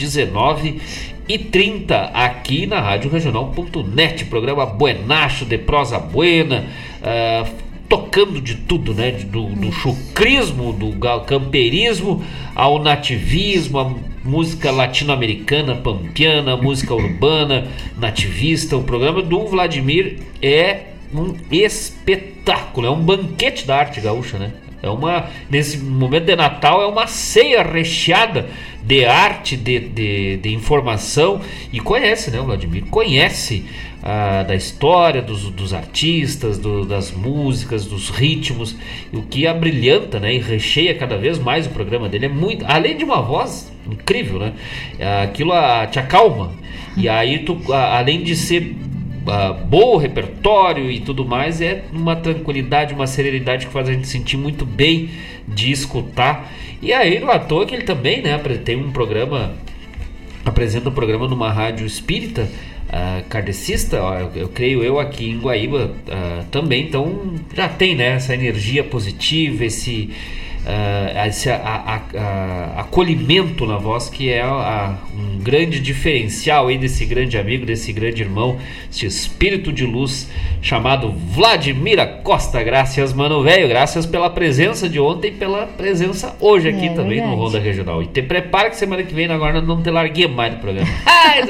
19h30, aqui na Rádio Regional.net, programa Buenacho de Prosa Buena, ah, tocando de tudo, né? Do, do chucrismo, do camperismo ao nativismo, a música latino-americana, pampiana, música urbana, nativista. O programa do Vladimir é um espetáculo, é um banquete da arte gaúcha, né? É uma nesse momento de Natal é uma ceia recheada de arte, de, de, de informação e conhece, né, o Vladimir? Conhece ah, da história dos, dos artistas, do- das músicas, dos ritmos, e o que abrilhanta, né, e recheia cada vez mais o programa dele é muito, além de uma voz incrível, né? Aquilo ah, te acalma. E aí tu, ah, além de ser ah, bom repertório e tudo mais, é uma tranquilidade, uma serenidade que faz a gente sentir muito bem de escutar. E aí, à toa que ele também, né, tem um programa, apresenta um programa numa rádio espírita, kardecista, ó, eu, eu creio eu aqui em Guaíba ah, também, então já tem, né, essa energia positiva, esse ah, esse a- a- a- acolhimento na voz que é um grande diferencial aí desse grande amigo, desse grande irmão, esse espírito de luz chamado Vladimir Costa. Graças, mano velho, graças pela presença de ontem e pela presença hoje aqui É também no verdade. Ronda Regional. E te prepara que semana que vem agora não te larguei mais do programa. <laughs>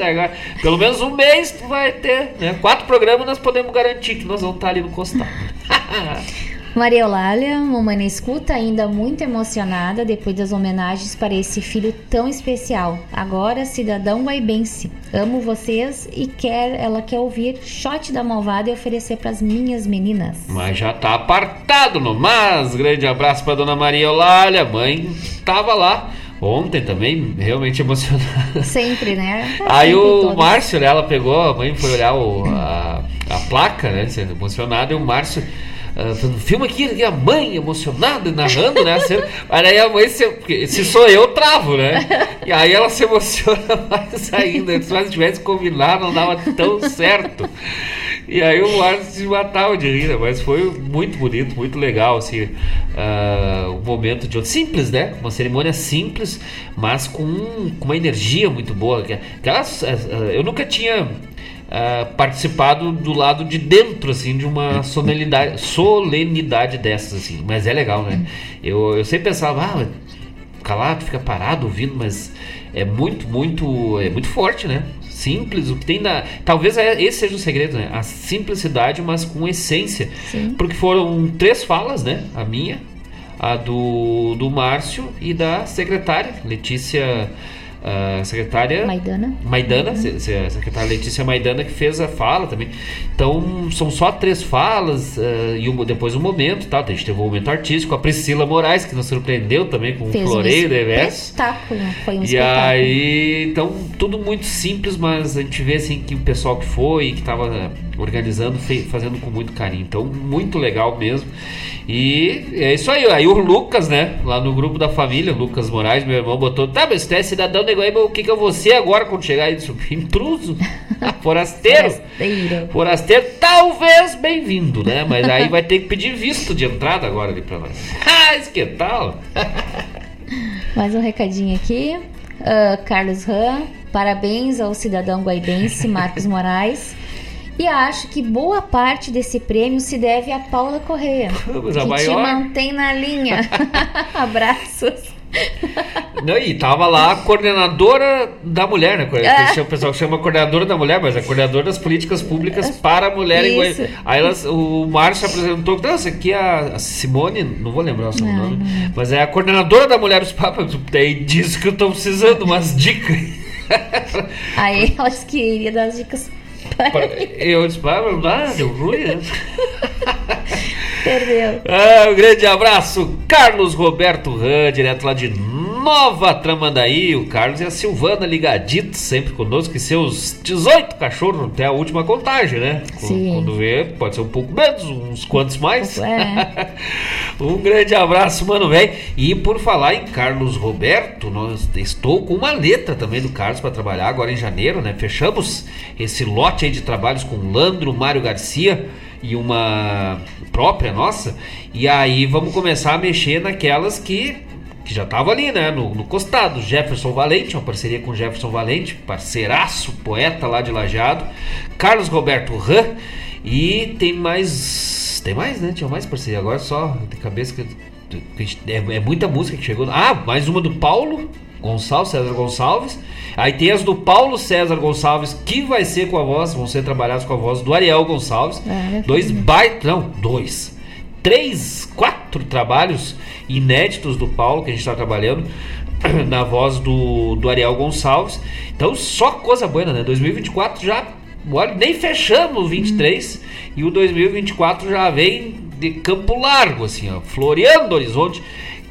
Agora, pelo menos um mês tu vai ter, né? Quatro programas nós podemos garantir que nós vamos estar ali no costado. <laughs> Maria Eulália, mamãe na escuta, ainda muito emocionada depois das homenagens para esse filho tão especial. Agora, cidadão guaibense. Amo vocês e quer, ela quer ouvir Shot da Malvada e oferecer para as minhas meninas. Mas já tá apartado no mas. Grande abraço pra dona Maria Eulália, mãe tava lá ontem também, realmente emocionada. Sempre, né? Tá Aí sempre o todas. Márcio, né, ela pegou, a mãe foi olhar o, a, a placa, né? Sendo emocionado, e o Márcio. Uh, filma aqui, aqui, a mãe emocionada, narrando, né? cena. aí a mãe, se, se sou eu, travo, né? E aí ela se emociona <laughs> mais ainda. Se nós tivesse combinado, não dava tão certo. E aí o Márcio se matava de rir, né? mas foi muito bonito, muito legal, assim, uh, um momento de simples, né? Uma cerimônia simples, mas com, com uma energia muito boa. Aquelas, uh, eu nunca tinha uh, participado do lado de dentro, assim, de uma solenidade, solenidade dessas, assim. Mas é legal, né? Eu, eu sempre pensava, ah, calado, fica parado ouvindo, mas é muito, muito, é muito forte, né? Simples, o que tem na. Talvez é, esse seja o segredo, né? A simplicidade, mas com essência. Sim. Porque foram três falas, né? A minha, a do, do Márcio e da secretária, Letícia a secretária Maidana. Maidana, a secretária Letícia Maidana que fez a fala também. Então são só três falas eh, e um- depois um momento, tá? A gente teve um momento artístico, a Priscila Moraes que nos surpreendeu também com o Fez um floreio reverso. espetáculo. Foi um E espetáculo. aí, então, tudo muito simples, mas a gente vê assim que o pessoal que foi e que estava organizando, fazendo com muito carinho. Então, muito legal mesmo. E é isso aí. Aí o Lucas, né, lá no grupo da família, Lucas Moraes, meu irmão, botou: tá, mas tu é cidadão de Guaíba, o que, que eu vou ser agora quando chegar aí? Intruso, <laughs> forasteiro. Forasteiro. Forasteiro, talvez bem-vindo, né? Mas aí vai ter que pedir visto de entrada agora ali pra nós. <laughs> Ah, isso que tal? <laughs> Mais um recadinho aqui. Ah, Carlos Ram, parabéns ao cidadão guaibense Marcos Moraes. E acho que boa parte desse prêmio se deve a Paula Correia, <laughs> que te maior. mantém na linha. <laughs> Abraços. Não, e tava lá a coordenadora da mulher, né? É. O pessoal chama coordenadora da mulher, mas é coordenadora das políticas públicas para a mulher em. Goiás. Aí elas, o Márcio apresentou, não, essa aqui é a Simone, não vou lembrar o seu nome, não. mas é a coordenadora da mulher dos papas. Daí disse que eu tô precisando umas dicas. Aí ela disse que iria dar as dicas mim. <laughs> Eu disse, dá, deu ruim, né? Perdeu. <laughs> Ah, um grande abraço, Carlos Roberto Ran, direto lá de Nova Tramandaí. O Carlos e a Silvana ligaditos sempre conosco, e seus 18 cachorros até a última contagem, né? Sim. Quando vê, pode ser um pouco menos, uns quantos mais. É. <laughs> um grande abraço, mano, velho. E por falar em Carlos Roberto, nós estou com uma letra também do Carlos para trabalhar agora em janeiro, né? Fechamos esse lote aí de trabalhos com Landro, Mário Garcia e uma própria nossa. E aí vamos começar a mexer naquelas que que já tava ali, né, no, no costado, Jefferson Valente, uma parceria com Jefferson Valente, parceiraço, poeta lá de Lajeado, Carlos Roberto Ran, e tem mais, tem mais, né, tinha mais parceria, agora só de cabeça que, que é, é muita música que chegou, ah, mais uma do Paulo Gonçalves, César Gonçalves, aí tem as do Paulo César Gonçalves, que vai ser com a voz, vão ser trabalhadas com a voz do Ariel Gonçalves, É, dois baita, não, dois, três, quatro trabalhos inéditos do Paulo que a gente está trabalhando <clears throat> na voz do, do Ariel Gonçalves. Então, só coisa boa, né? 2024 já, olha, nem fechamos o 23 e o 2024 já vem de campo largo, assim, ó, floreando o horizonte,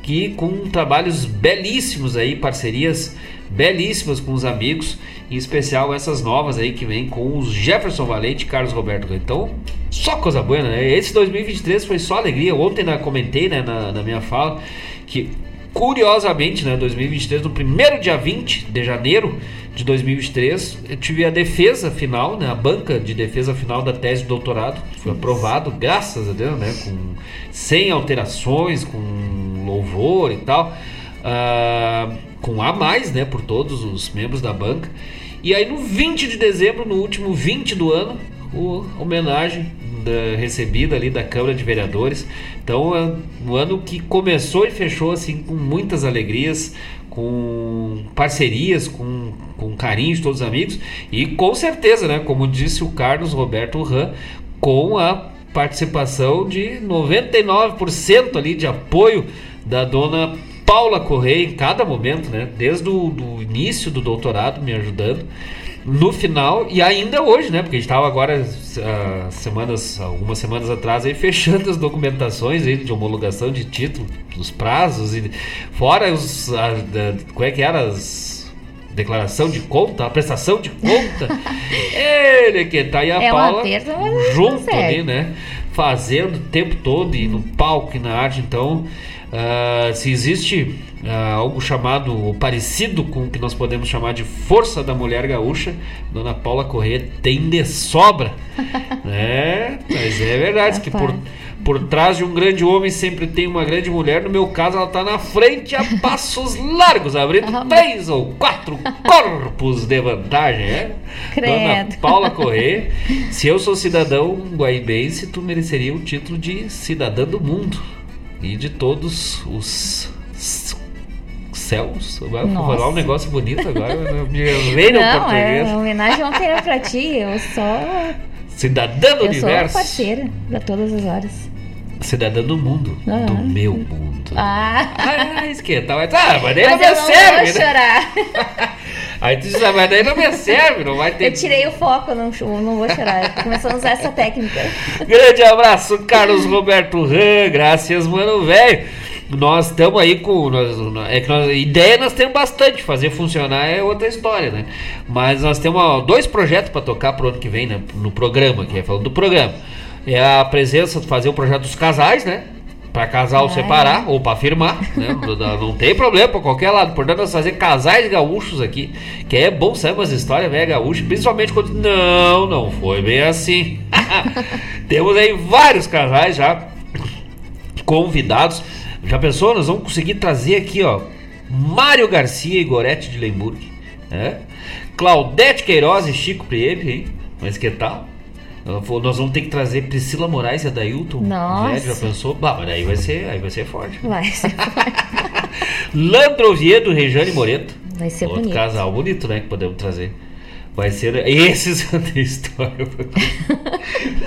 que com trabalhos belíssimos aí, parcerias belíssimas com os amigos, em especial essas novas aí que vem com os Jefferson Valente e Carlos Roberto. Então, só coisa boa, né? Esse 2023 foi só alegria. Ontem né, comentei né, na, na minha fala que, curiosamente, né, 2023, no primeiro dia 20 de janeiro de 2023, eu tive a defesa final, né, a banca de defesa final da tese de doutorado. Foi aprovado, graças a Deus, né, com sem alterações, com louvor e tal. ah, com A mais, né, por todos os membros da banca. E aí no 20 de dezembro, no último 20 do ano, o homenagem da- recebida ali da Câmara de Vereadores. Então, é um ano que começou e fechou assim com muitas alegrias, com parcerias, com, com carinho de todos os amigos e com certeza, né, como disse o Carlos Roberto Ram, com a participação de 99% ali de apoio da dona Paula Correia em cada momento, né? Desde o do início do doutorado me ajudando, no final e ainda hoje, né? Porque a gente estava agora ah, semanas, algumas semanas atrás aí <laughs> fechando as documentações aí de homologação de título, os prazos e fora os, da, como é que era as declaração de conta, a prestação de conta. <laughs> Ele que tá e a É Paula junto ali, né? Fazendo o tempo todo e no palco e na arte. Então, ah, se existe algo chamado, ou parecido com o que nós podemos chamar de força da mulher gaúcha, Dona Paula Corrêa tem de sobra. né? <laughs> Mas é verdade que por, por trás de um grande homem sempre tem uma grande mulher. No meu caso, ela tá na frente a passos largos, abrindo Ah, três ou quatro corpos de vantagem, é? Dona. Paula Corrêa, se eu sou cidadão guaibense, tu mereceria o título de cidadã do mundo e de todos os céus. Vai Nossa. falar um negócio bonito agora, eu me veio no Não, português. é homenagem ontem pra ti. Eu só. Cidadã do Eu sou universo. parceira pra todas as horas. Cidadã do mundo. Ah. Do meu mundo. Ah! Ah, esquenta, mas, ah, mas daí não Mas me eu não vou serve, né? chorar. <laughs> Aí tu diz, ah, mas daí não me serve, não vai ter. Eu tirei o foco, eu não, eu não vou chorar. Eu começando a usar essa técnica. Grande abraço, Carlos Roberto Ran, graças, mano, velho. Nós estamos aí com. Nós, é que nós, ideia nós temos bastante, fazer funcionar é outra história, né? Mas nós temos ó, dois projetos para tocar pro ano que vem, né? No programa, que é falando do programa. É a presença de fazer o projeto dos casais, né? Pra casal Ah, separar ou pra firmar, né? Não, não tem problema pra qualquer lado. Portanto, nós fazer casais gaúchos aqui, que é bom saber umas histórias velho gaúcha, principalmente quando. Não, não foi bem assim. <laughs> Temos aí vários casais já convidados. Já pensou? Nós vamos conseguir trazer aqui, ó, Mário Garcia e Gorete de Lemburg, né? Claudete Queiroz e Chico Priebe, hein? Mas que tal? Nós vamos ter que trazer Priscila Moraes e Adailton. Nossa. Velho, já pensou? Bah, mas aí vai ser, aí vai ser forte. Vai ser, <laughs> Landro Oviedo, Rejane Moreto. vai ser Outro bonito. casal bonito, né? Que podemos trazer. Vai ser. Esses <laughs> história.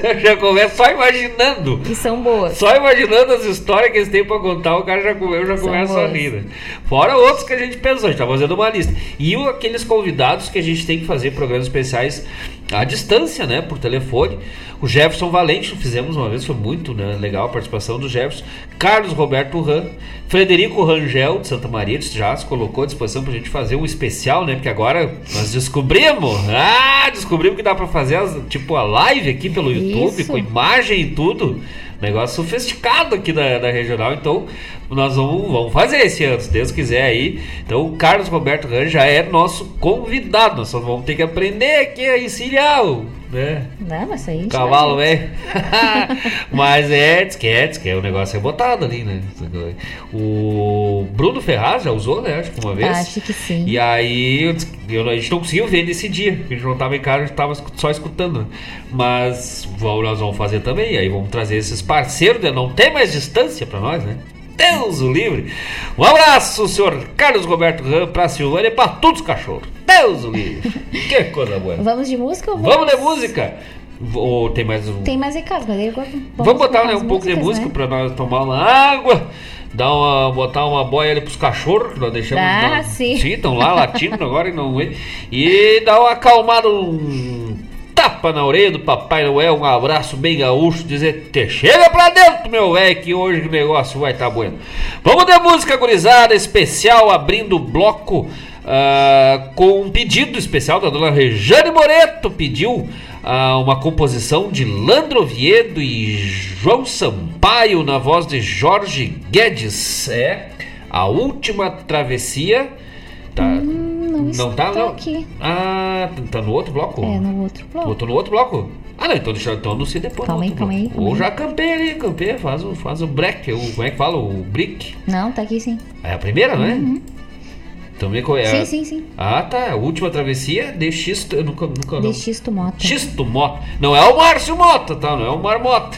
eu já começo só imaginando. E são boas. Só imaginando as histórias que eles têm pra contar, o cara já, eu já São começo a rir. né? Fora outros que a gente pensou, a gente tá fazendo uma lista. E aqueles convidados que a gente tem que fazer programas especiais à distância, né? Por telefone. O Jefferson Valente, fizemos uma vez, foi muito né, legal a participação do Jefferson. Carlos Roberto Ran, Frederico Rangel, de Santa Maria, já se colocou à disposição pra gente fazer um especial, né? Porque agora nós descobrimos, ah, descobrimos que dá pra fazer as- tipo a live aqui pelo YouTube, Isso. com imagem e tudo. Negócio sofisticado aqui da, da regional, então nós vamos, vamos fazer esse ano, se Deus quiser aí. Então o Carlos Roberto Ran já é nosso convidado, nós só vamos ter que aprender aqui a encilhar o né? Não, mas aí. Cavalo, vai- velho. <laughs> Mas é, diz que é, diz que é, o negócio é botado ali, né? O Bruno Ferraz já usou, né? Acho que uma vez. Acho que sim. E aí eu eu- a gente não conseguiu ver nesse dia, a gente não tava em casa, a gente tava só escutando. né? Mas vamos- nós vamos fazer também, aí vamos trazer esses parceiros, né? não tem mais distância pra nós, né? Deus o livre. Um abraço, senhor Carlos Roberto Ram, pra Silvânia e pra todos os cachorros. Deus o livre. <laughs> Que coisa boa. Vamos de música ou Vamos de música? Ou tem mais um. Tem mais recados, mas agora Vamos, botar colocar né, um pouco de música né? pra nós tomar uma água, dar uma, botar uma boia ali pros cachorros, que nós deixamos. Ah, nós- sim. Sim, estão lá latindo agora e não. E dar uma acalmada, um tapa na orelha do Papai Noel, um abraço bem gaúcho, dizer: te chega pra dentro, meu velho, que hoje o negócio vai estar tá bueno. Vamos de música gurizada especial, abrindo o bloco. ah, com um pedido especial da dona Rejane Moreto, pediu ah, uma composição de Landro Oviedo e João Sampaio na voz de Jorge Guedes. É a última travessia. Tá, Não, não tá, está não? aqui. Ah, tá no outro bloco? É, no outro bloco. Botou no outro bloco? Ah, não, então deixa então anuncia depois. Calma aí, calma aí, Ou já campei ali, campei, faz o, faz o break, o, como é que fala? O brick. Não, tá aqui sim. É a primeira, não é? Então me co- é Sim, sim, sim. Ah, tá. A última travessia de Xisto. Eu nunca, nunca não. De Xisto Mota. Xisto Mota. Não é o Márcio Mota, tá? Não é o Marmota.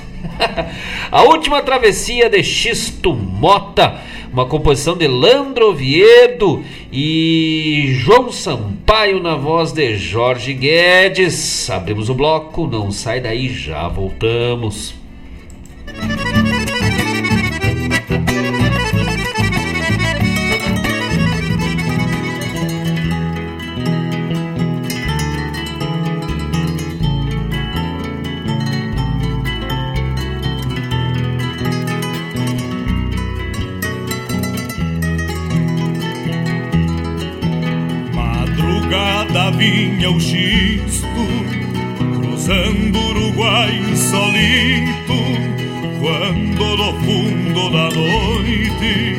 <laughs> a última travessia de Xisto Mota. Uma composição de Landro Oviedo e João Sampaio na voz de Jorge Guedes. Abrimos o bloco, não sai daí, já voltamos. Vinha o xisto, cruzando Uruguai solito, quando no fundo da noite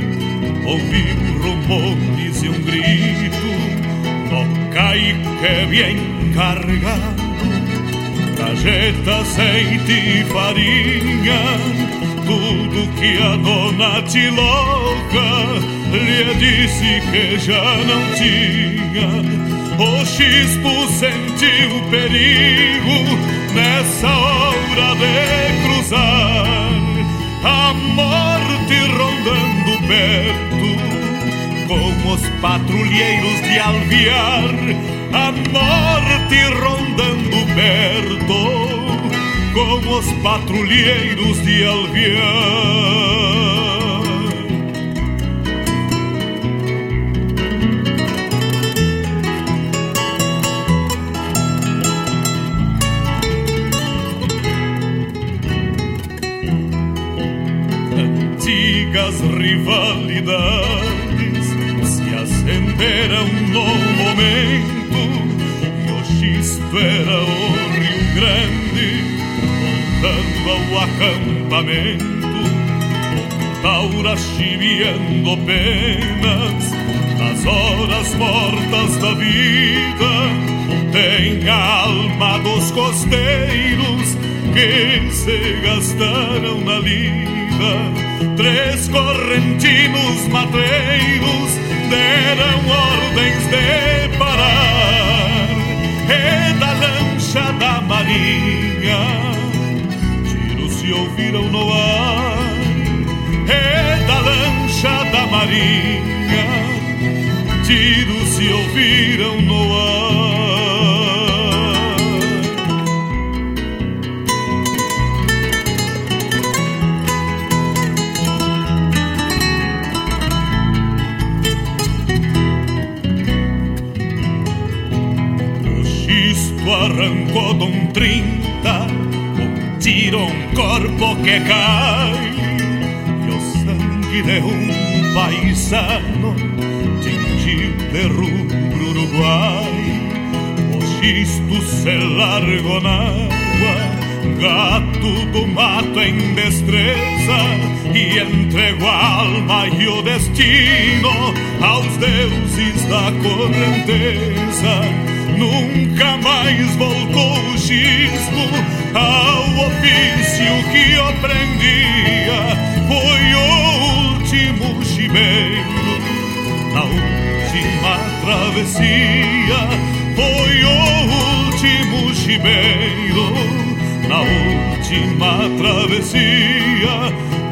ouvi rumores e um grito, toca e que bem carregado, cajeta, azeite e farinha, tudo que a dona Tiloca lhe disse que já não tinha. O Xispo sentiu perigo nessa hora de cruzar. A morte rondando perto, com os patrulheiros de alviar. A morte rondando perto, com os patrulheiros de alviar. Rivalidades se acenderam no momento. E o xisto era o Rio Grande voltando ao acampamento. Taura chiviando penas nas horas mortas da vida. Tem a alma dos costeiros que se gastaram na lida Três correntinos matreiros deram ordens de parar. E da lancha da marinha, tiros se ouviram no ar. E da lancha da marinha, tiros se ouviram no ar. Trinta Um tiro, um corpo que cai E o sangue de um paisano Tingiu de rubro Uruguai O xisto se largou na água Gato do mato em destreza. E entregou a alma e o destino Aos deuses da correnteza Nunca mais voltou o xismo ao ofício que o prendia. Foi o último chimeiro na última travessia. Foi o último chimeiro na última travessia.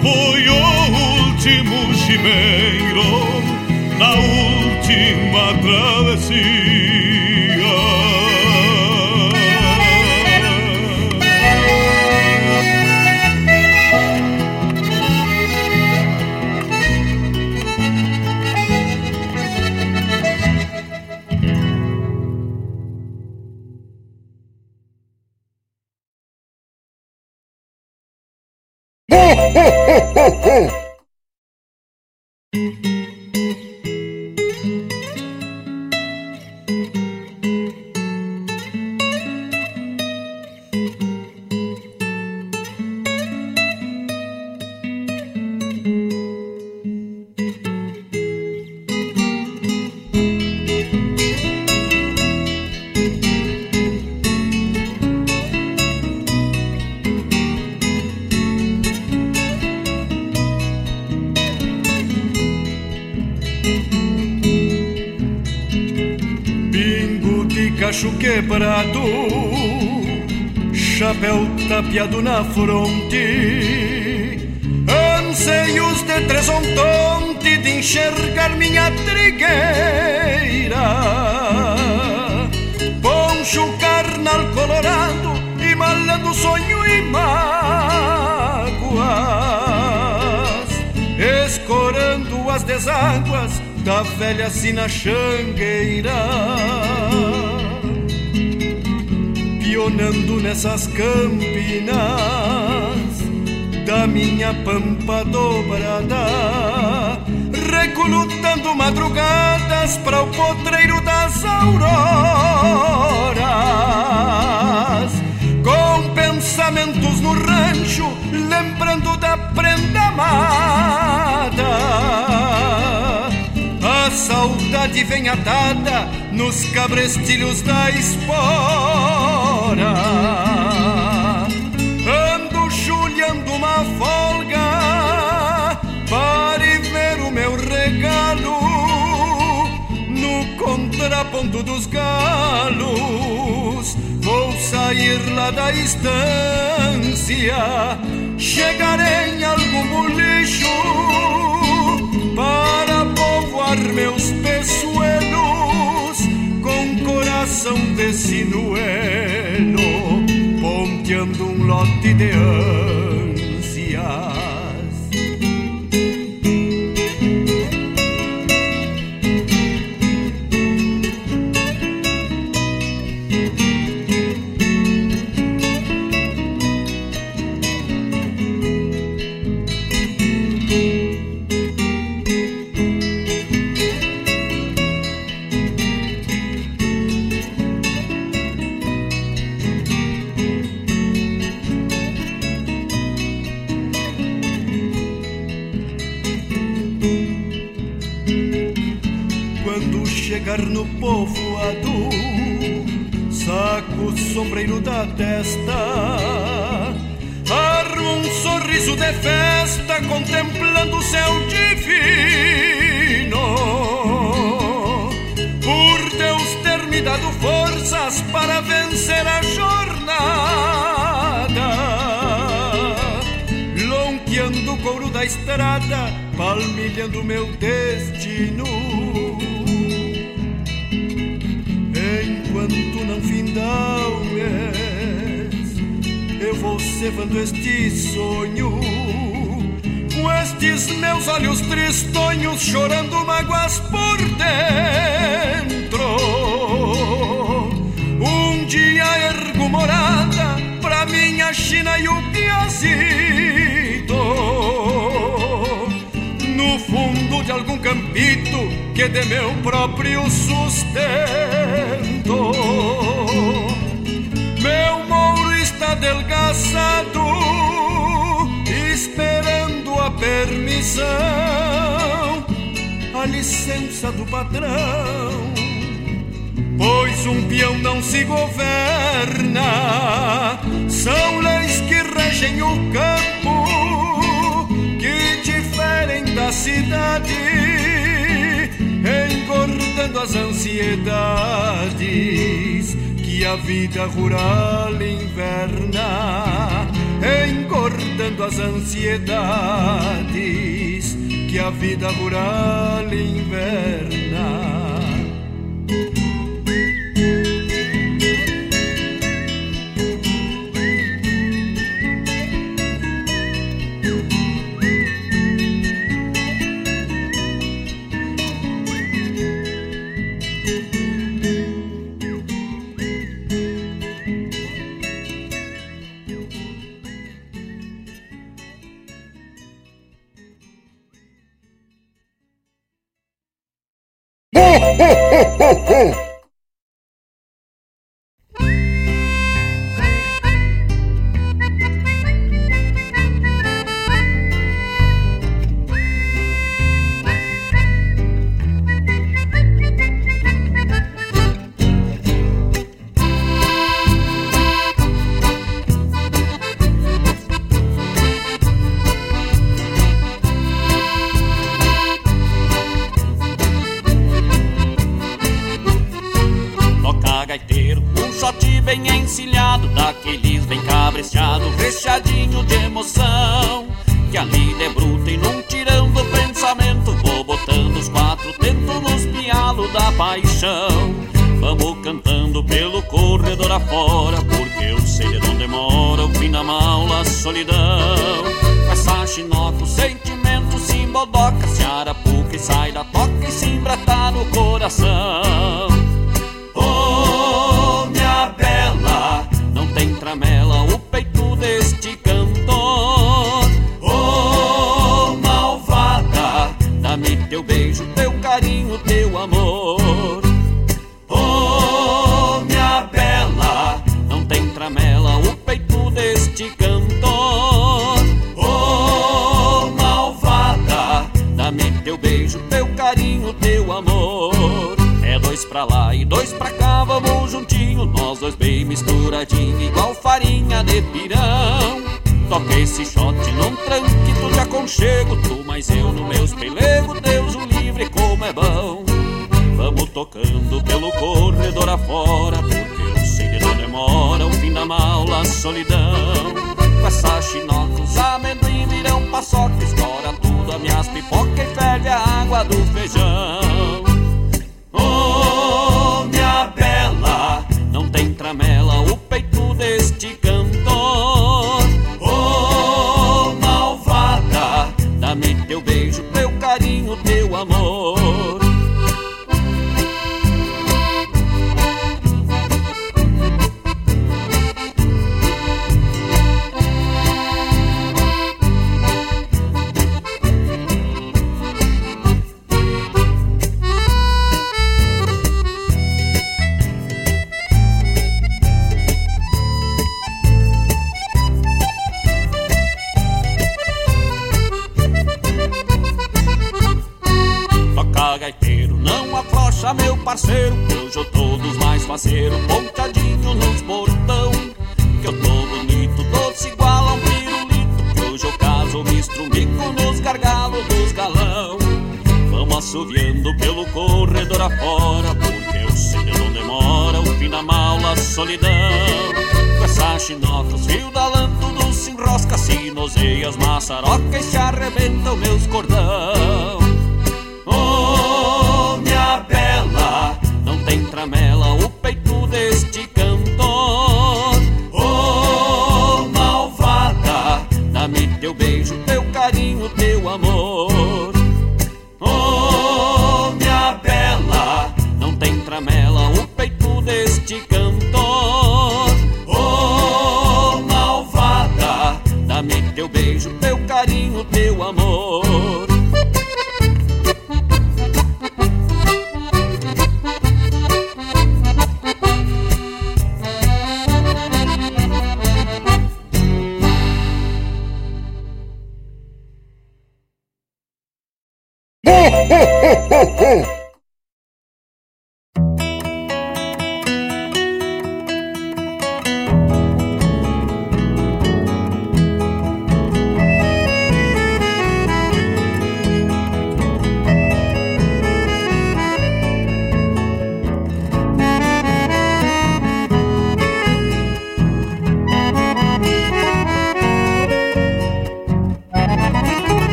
Foi o último chimeiro na última travessia. Sina xangueira, pionando nessas campinas da minha pampa dobrada, Chego lutando madrugadas para o potreiro das auroras. Com pensamentos no rancho, lembrando da prenda amada. Saudade vem atada nos cabrestilhos da espora. Ando chulhando uma folga para ver o meu regalo no contraponto dos galos. Vou sair lá da estância, chegarei em algum povoar meus peçoelos com coração de sinuelo, ponteando um lote de ânsias. Palmilhando meu destino. Enquanto não findar o mês, eu vou cevando este sonho. Com estes meus olhos tristonhos chorando mágoas por dentro. Um dia ergo morada pra minha China e o Piazito. De algum campito que de meu próprio sustento. Meu mouro está adelgaçado, esperando a permissão, a licença do patrão. Pois um peão não se governa, são leis que regem o campo, cidade, engordando as ansiedades que a vida rural inverna, engordando as ansiedades que a vida rural inverna. Pra lá e dois pra cá, vamos juntinho, nós dois bem misturadinho, igual farinha de pirão. Toca esse shot num tranquito de aconchego, tu mais eu no meus pelego, Deus o livre como é bom. Vamos tocando pelo corredor afora, porque eu sei não demora o fim da maula, a solidão. Com essa chinoca, os amendoim virão paçoca, estoura tudo a minhas pipoca e ferve a água do feijão.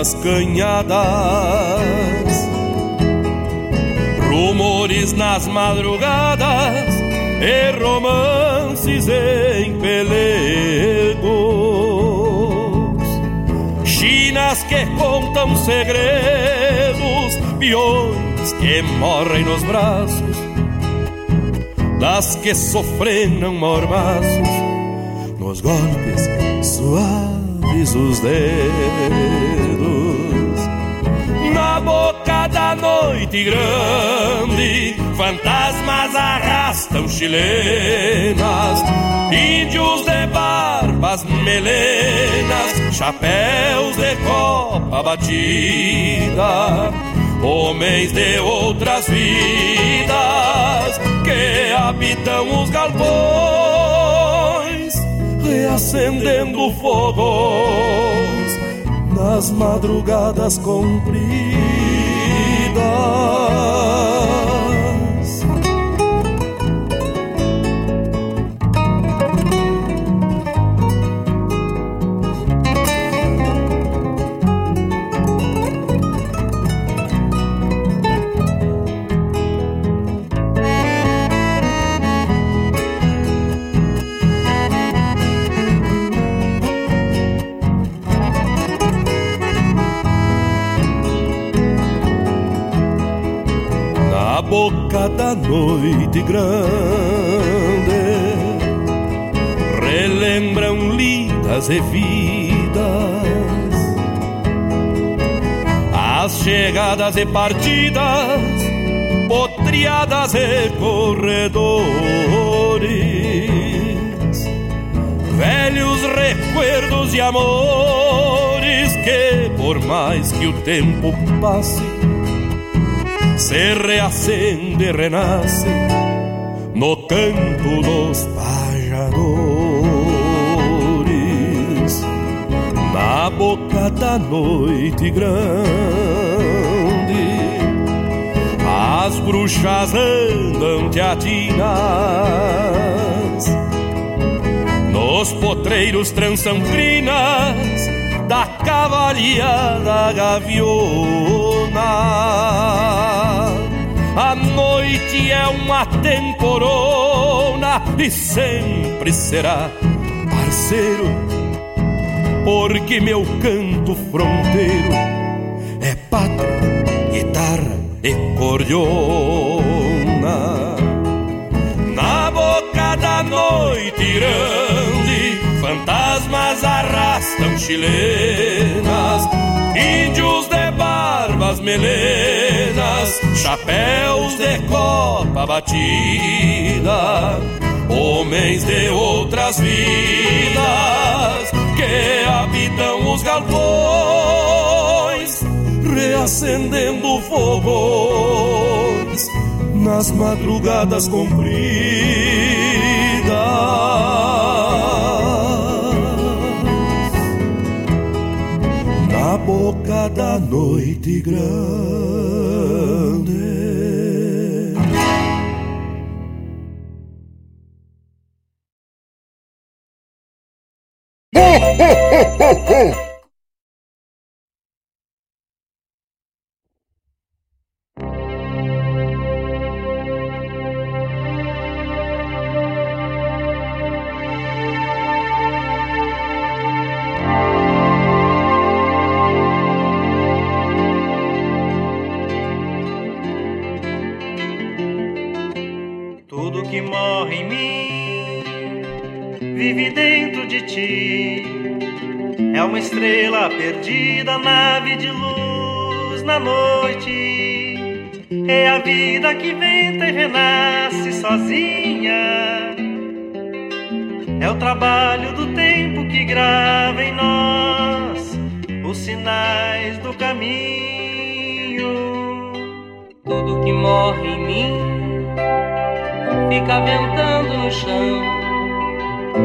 Pelas canhadas, rumores nas madrugadas e romances em pelegos. Chinas que contam segredos, peões que morrem nos braços, das que sofrenam mormaços, nos golpes suaves os dedos. Noite grande, fantasmas arrastam chilenas, índios de barbas melenas, chapéus de copa batida, homens de outras vidas que habitam os galpões, reacendendo fogos nas madrugadas compridas. love. Cada noite grande. Relembram lidas e vidas. As chegadas e partidas potriadas e corredores. Velhos recuerdos e amores que por mais que o tempo passe se reacende e renasce no canto dos pajadores, na boca da noite grande. As bruxas andam teatinas, nos potreiros trançam crinas da cavalia da gaviona. A noite é uma temporona e sempre será parceiro, porque meu canto fronteiro é pátria, guitarra e cordiona. Na boca da noite grande, fantasmas arrastam chilenas, índios barbas melenas chapéus de copa batida, homens de outras vidas que habitam os galpões, reacendendo fogões nas madrugadas compridas. Boca da noite grande. Vive dentro de ti. É uma estrela perdida, nave de luz na noite. É a vida que venta e renasce sozinha. É o trabalho do tempo que grava em nós os sinais do caminho. Tudo que morre em mim fica ventando no chão.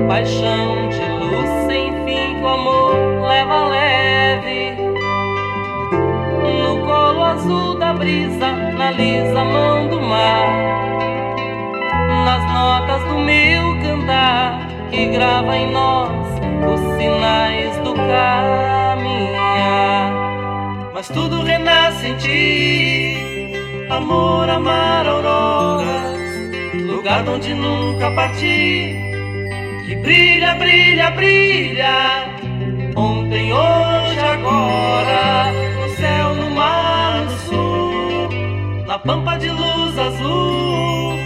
Paixão de luz sem fim que o amor leva leve. No colo azul da brisa, na lisa mão do mar. Nas notas do meu cantar, que grava em nós os sinais do caminhar. Mas tudo renasce em ti, amor, amar auroras lugar onde nunca parti, que brilha, brilha, brilha, ontem, hoje, agora, no céu, no mar, no sul, na pampa de luz azul,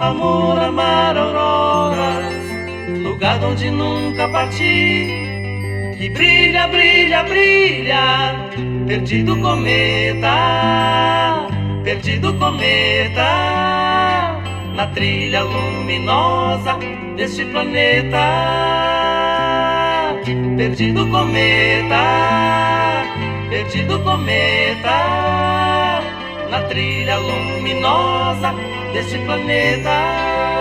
amor, amar, auroras, lugar onde nunca parti, que brilha, brilha, brilha, perdido cometa, perdido cometa na trilha luminosa deste planeta. Perdido cometa, perdido cometa, na trilha luminosa deste planeta.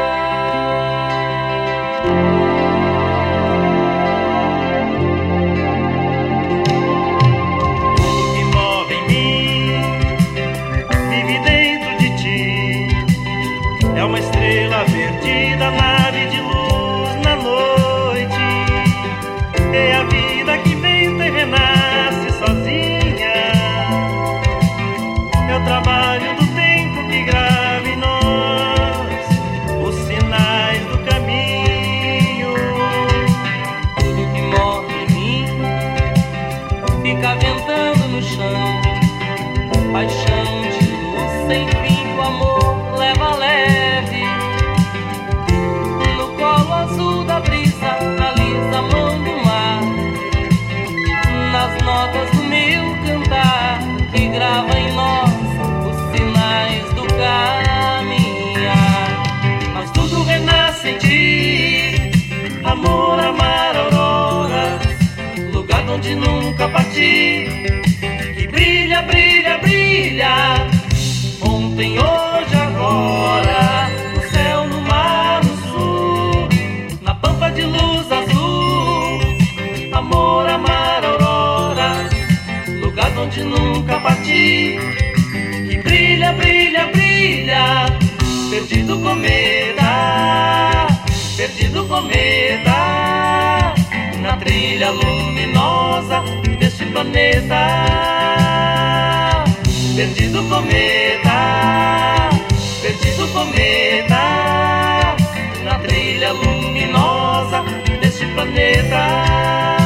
Perdido cometa, na trilha luminosa deste planeta. Perdido cometa, perdido cometa, na trilha luminosa deste planeta.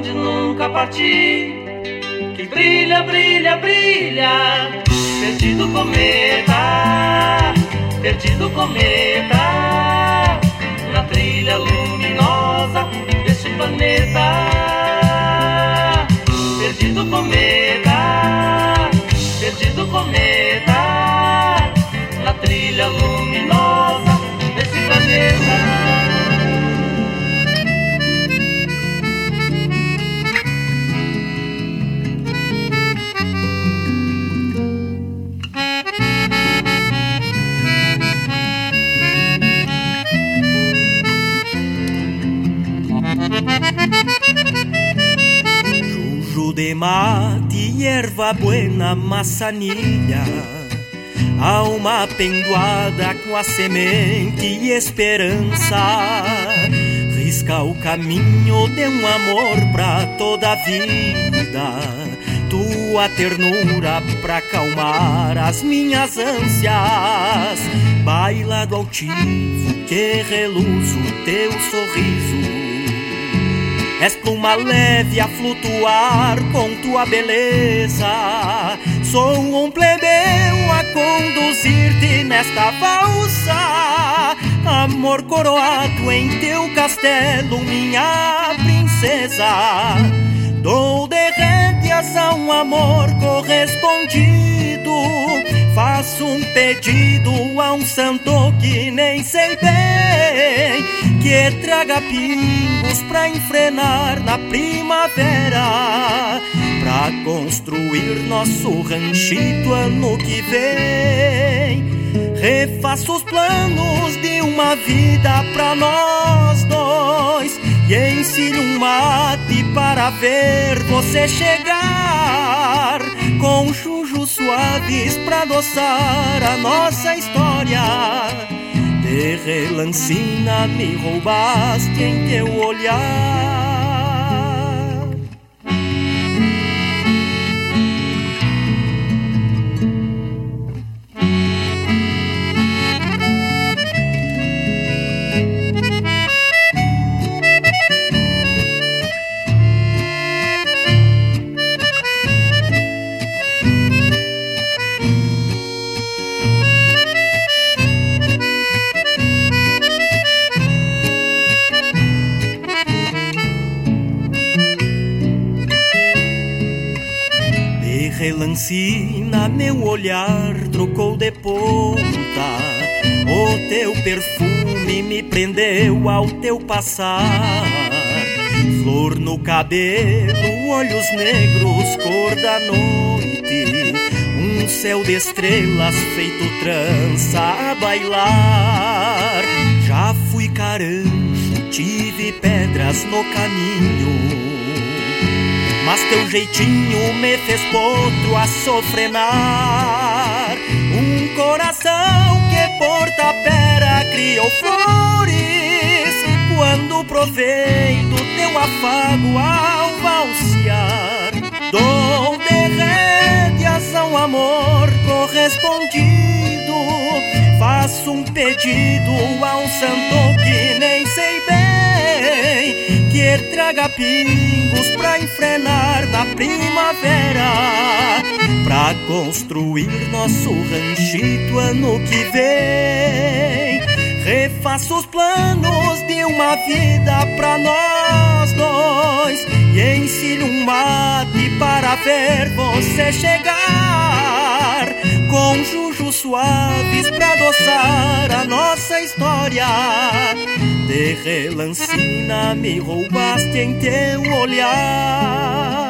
Onde nunca parti. Que brilha, brilha, brilha, perdido cometa, perdido cometa, mate, hierba buena, maçanilha. Alma pendoada com a semente e esperança. Risca o caminho de um amor pra toda a vida. Tua ternura pra acalmar as minhas ânsias. Baila do altivo que reluz o teu sorriso Espuma leve a flutuar com tua beleza. Sou um plebeu a conduzir-te nesta valsa. Amor coroado em teu castelo, minha princesa. Dou de rédeas a um amor correspondido. Faço um pedido a um santo que nem sei bem. Que traga pingos pra enfrenar na primavera. Pra construir nosso ranchito ano que vem. Refaço os planos de uma vida pra nós dois. E ensino um mate para ver você chegar. Com chujos suaves pra adoçar a nossa história. De relancina me roubaste em teu olhar. De relancina meu olhar trocou de ponta. O teu perfume me prendeu ao teu passar. Flor no cabelo, olhos negros, cor da noite. Um céu de estrelas feito trança a bailar. Já fui caranjo, tive pedras no caminho mas teu jeitinho me fez potro a sofrenar Um coração que por tapera criou flores quando provei do teu afago ao valsear. Dou de rédeas ao amor correspondido. Faço um pedido ao santo que nem sei traga pingos pra enfrenar na primavera. Pra construir nosso ranchito ano que vem. Refaço os planos de uma vida pra nós dois E ensino um mate para ver você chegar Com jujos suaves pra adoçar a nossa história. De relancina me roubaste em teu olhar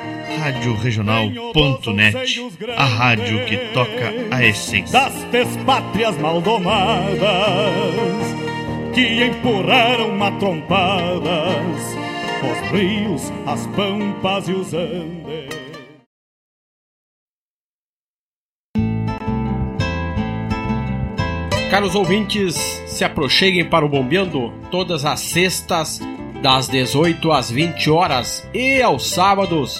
Rádio Regional.net, a rádio que toca a essência das despátrias maldomadas que empurraram matrompadas os rios, as pampas e os andes. Caros ouvintes, se aproxeguem para o Bombeando todas as sextas, das 18 às 20 horas e aos sábados,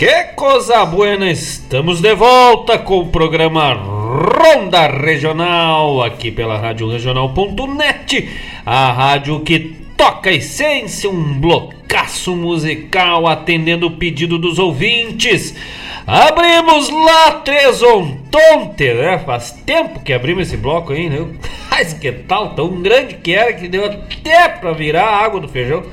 Que coisa buena! Estamos de volta com o programa Ronda Regional, aqui pela Rádio Regional.net, a rádio que toca a essência, um blocaço musical atendendo o pedido dos ouvintes. Abrimos lá Trezontonte, né? Faz tempo que abrimos esse bloco aí, né? <laughs> Mas que tal? Tão grande que era que deu até pra virar a água do feijão.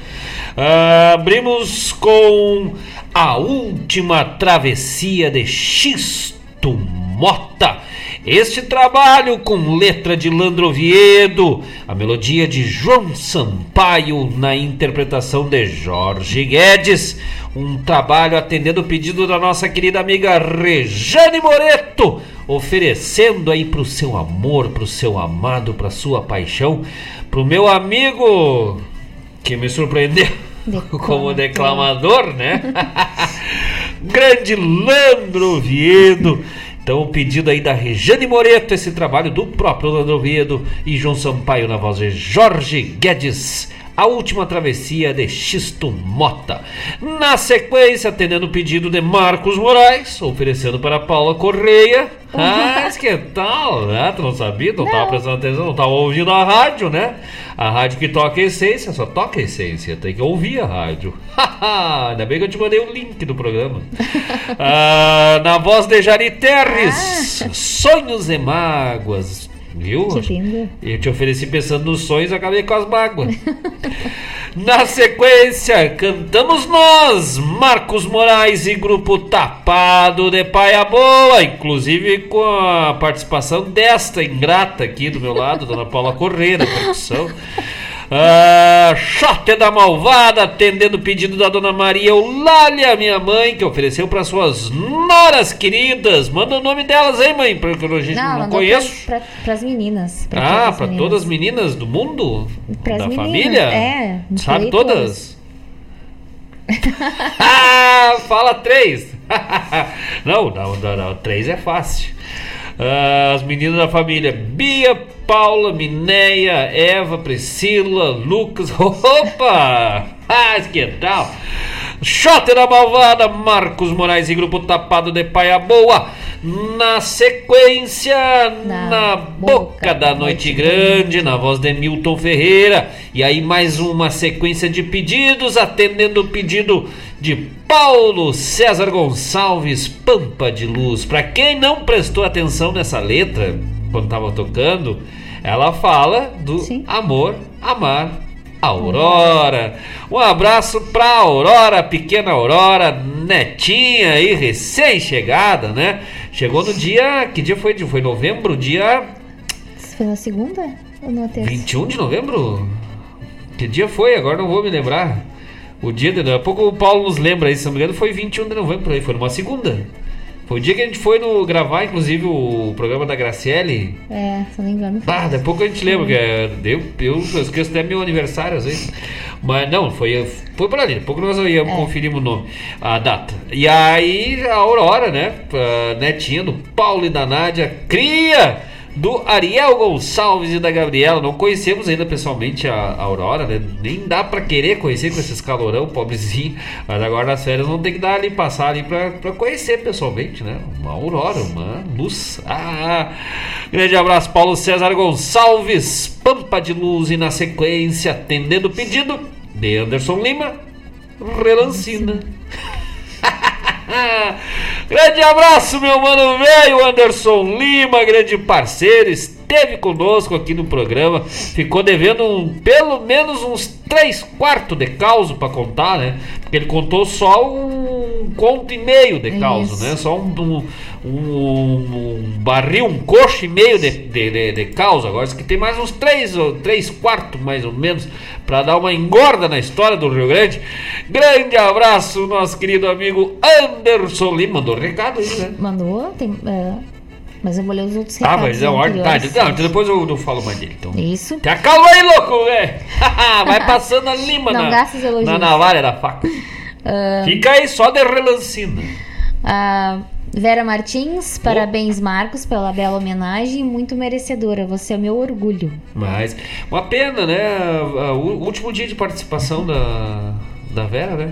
Ah, abrimos com a última travessia de Xisto Mota. Este trabalho com letra de Landro Oviedo, a melodia de João Sampaio na interpretação de Jorge Guedes, um trabalho atendendo o pedido da nossa querida amiga Rejane Moreto, oferecendo aí pro seu amor, pro seu amado, pra sua paixão, pro meu amigo que me surpreendeu <laughs> como declamador, né? <laughs> Grande Landro Oviedo. Então, o pedido aí da Regiane Moreto, esse trabalho do próprio Landro Oviedo e João Sampaio na voz de Jorge Guedes. A Última Travessia de Xisto Mota. Na sequência, atendendo o pedido de Marcos Moraes, oferecendo para Paula Correia. <laughs> Ah, que tal, né? Tu não sabia? Tu não estava prestando atenção, não estava ouvindo a rádio, né? A rádio que toca essência, só toca essência, tem que ouvir a rádio. <laughs> Ainda bem que eu te mandei o link do programa. <laughs> Ah, na voz de Jari Terres, Sonhos e Mágoas. Viu? Que lindo. Eu te ofereci pensando nos sonhos, acabei com as mágoas. <laughs> Na sequência, cantamos nós, Marcos Moraes e Grupo Tapado de Paia Boa, inclusive com a participação desta ingrata aqui do meu lado, Dona Paula Correia, da percussão. Ah, Xote da Malvada, atendendo o pedido da Dona Maria Eulália, minha mãe, que ofereceu para suas noras queridas. Manda o nome delas aí, mãe, porque a gente não, mandou conheço. Para as meninas. pra Ah, para todas as meninas do mundo? Pras da meninas, família? é, não Sabe todas? <laughs> <laughs> ah, fala três. <laughs> não, não, não, não, três é fácil. Ah, as meninas da família Bia, Paula, Mineia, Eva, Priscila, Lucas. <laughs> Opa! Ah, que tal? Shot da Malvada, Marcos Moraes e Grupo Tapado de Paia Boa. Na sequência, na, boca da noite grande, na voz de Milton Ferreira. E aí, mais uma sequência de pedidos, atendendo o pedido de Paulo César Gonçalves, Pampa de Luz. Para quem não prestou atenção nessa letra, quando estava tocando, ela fala do amor, amar, Aurora. Um abraço pra Aurora, pequena Aurora, netinha aí, recém-chegada, né? Chegou no dia. Que dia foi? Foi novembro? Dia Foi na segunda ou na terça? 21 de novembro? Que dia foi? Agora não vou me lembrar. O dia de. Daqui a pouco o Paulo nos lembra aí, se não me engano, foi 21 de novembro aí, foi numa segunda. Foi o dia que a gente foi no, gravar, inclusive, o programa da Graciele. É, se não me engano. foi. Ah, daqui a pouco a gente lembra, que é, eu, eu esqueço até meu aniversário às vezes. Mas não, foi, foi por ali, daqui a pouco nós íamos conferir o nome, a data. E aí a Aurora, né, a netinha do Paulo e da Nádia, cria do Ariel Gonçalves e da Gabriela. Não conhecemos ainda pessoalmente a Aurora, né? Nem dá pra querer conhecer com esses calorão, pobrezinho. Mas agora nas férias vão ter que dar ali, passar ali pra, pra conhecer pessoalmente, né? Uma Aurora, uma luz. Ah! Grande abraço, Paulo César Gonçalves, Pampa de Luz. E na sequência, atendendo o pedido de Anderson Lima, Relancina. <laughs> grande abraço, meu mano velho Anderson Lima, grande parceiro, esteve conosco aqui no programa. Ficou devendo um, pelo menos uns três quartos de causa para contar, né? Porque ele contou só um conto e meio de causa, Isso. né? Só um, um, um- um barril, um coxo e meio de, de, de, de causa. Agora, que tem mais uns três, ou três quartos, mais ou menos, para dar uma engorda na história do Rio Grande. Grande abraço, nosso querido amigo Anderson Lima. Mandou recado aí, né? Mandou, tem, é, mas eu vou ler os outros Ah, recados. mas é ordem. Tá, não, depois eu não falo mais dele. Então. Isso. Te acalma aí, louco, velho! <laughs> Vai passando a lima Não na, na navalha da faca. Ah, Fica aí só de relancina. a Vera Martins, parabéns, Marcos, pela bela homenagem, muito merecedora. Você é meu orgulho. Mas, uma pena, né? O último dia de participação da, da Vera, né?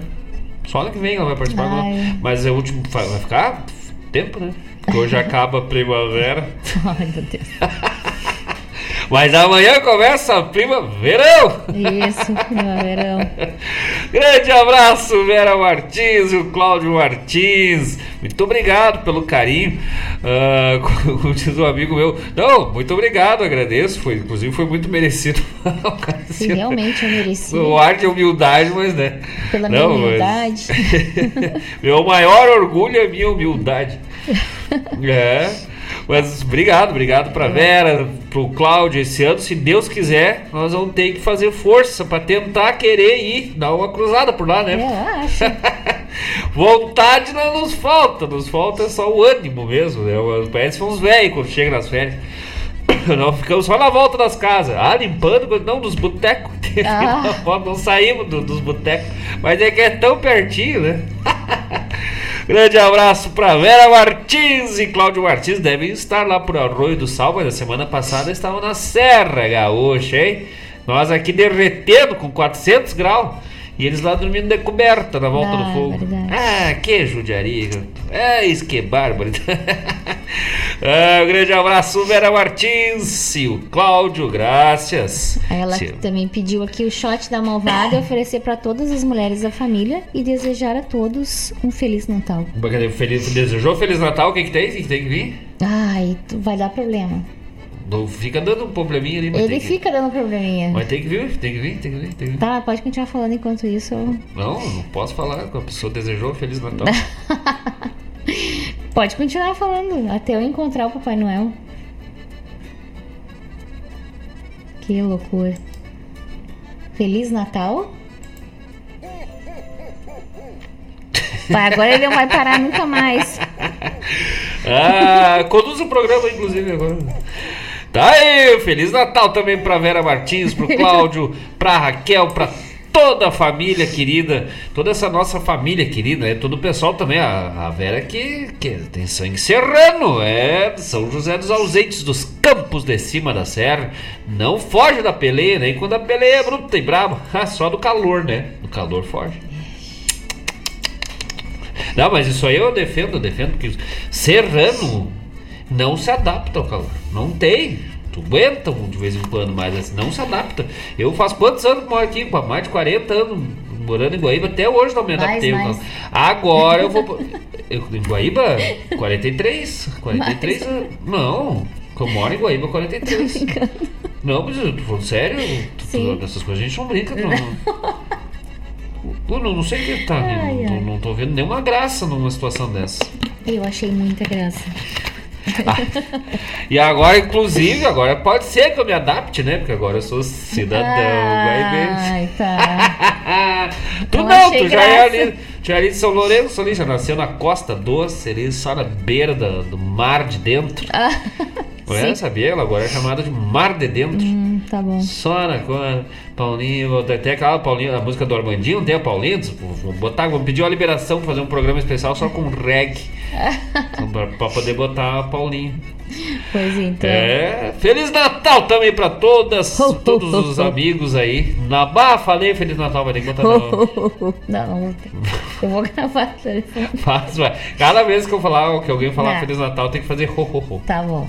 Só ano que vem ela vai participar. Mas é o último. Vai ficar tempo, né? Hoje acaba a primavera. <laughs> Ai, meu Deus. Mas amanhã começa a primaverão! Isso, primaverão. <laughs> Grande abraço, Vera Martins, o Cláudio Martins. Muito obrigado pelo carinho. Ah, <laughs> como diz um amigo meu. Não, muito obrigado, agradeço. Foi, inclusive foi muito merecido. Se realmente eu mereci. O ar de humildade, mas né. Pela minha Não, mas- humildade. Meu maior orgulho é minha humildade. <laughs> É. Mas obrigado, obrigado pra Vera, pro Cláudio esse ano. Se Deus quiser, nós vamos ter que fazer força pra tentar querer ir dar uma cruzada por lá, né? É, acho. <laughs> Vontade não nos falta, nos falta só o ânimo mesmo, né? Parece uns velhos quando chega nas férias. <coughs> Nós ficamos só na volta das casas. Ah, limpando, não, dos botecos. <laughs> Ah. Não, não saímos do- dos botecos. Mas é que é tão pertinho, né? Grande abraço pra Vera Martins e Cláudio Martins. Devem estar lá por Arroio do Sal, mas na semana passada estavam na Serra Gaúcha, hein? Nós aqui derretendo com 400 graus. E eles lá dormindo de coberta na volta Ah, do fogo. verdade. Ah, que judiaria. É isso que bárbaro. <laughs> ah, um grande abraço, Vera Martins e o Cláudio, graças. Ela também pediu aqui o shot da malvada e oferecer pra todas as mulheres da família e desejar a todos um feliz Natal. Feliz, desejou Feliz Natal? O que, que tem? O que, que tem que vir? Ai, vai dar problema. Fica dando um probleminha ali, Ele tem que, fica dando probleminha. Mas tem que vir, tem que vir, tem que vir, tem que vir. Tá, pode continuar falando enquanto isso. eu- Não, não posso falar a pessoa desejou Feliz Natal. <laughs> Pode continuar falando até eu encontrar o Papai Noel. Que loucura. Feliz Natal. Pai, agora ele não vai parar nunca mais. <laughs> Ah, conduz o programa, inclusive, agora. Tá aí, Feliz Natal também pra Vera Martins, pro Cláudio, <laughs> pra Raquel, pra toda a família querida, toda essa nossa família querida, né? Todo o pessoal também, a, a Vera que, que tem sangue serrano, é São José dos Ausentes, dos campos de cima da serra. Não foge da peleia, nem quando a peleia é bruta e braba, <laughs> só do calor, né? Do calor foge. Não, mas isso aí eu defendo, eu defendo que serrano não se adapta ao calor. Não tem. Tu aguenta de vez em quando, mas assim, não se adapta. Eu faço quantos anos que moro aqui? Mais de 40 anos morando em Guaíba, até hoje não me Mais, adaptei. ao mais. calor. Agora eu vou. Eu, em Guaíba, 43. 43 anos. Não, eu moro em Guaíba 43. Não, mas eu tô falando sério. Sim. Essas coisas a gente não brinca, não. <laughs> Pô, não, não sei o que tá. Ai, não, ai. não tô vendo nenhuma graça numa situação dessa. Eu achei muita graça. <laughs> E agora, inclusive, agora pode ser que eu me adapte, né? Porque agora eu sou cidadão guaibense. Ai, tá. <laughs> Tu Não não, tu já é ali, já é ali de São Lourenço ali, já nasceu na costa doce, ali só na beira do mar de dentro. <laughs> Não é? Sabia? Ela agora é chamada de mar de dentro. Hum, tá bom. Só na coisa. Paulinho, até aquela Paulinho, a música do Armandinho, não tem a Paulinho? Vamos botar, vamos pedir uma liberação pra fazer um programa especial só com reggae. <laughs> Então, pra, pra poder botar a Paulinho. Pois então. É, Feliz Natal também pra todas, todos os amigos aí. Na barra falei Feliz Natal, vai ter que botar não. Não, não vou ter. <laughs> Eu vou gravar o. Faz, vai. Cada vez que eu falar, que alguém falar Não. Feliz Natal, tem que fazer ho ho ho. Tá bom.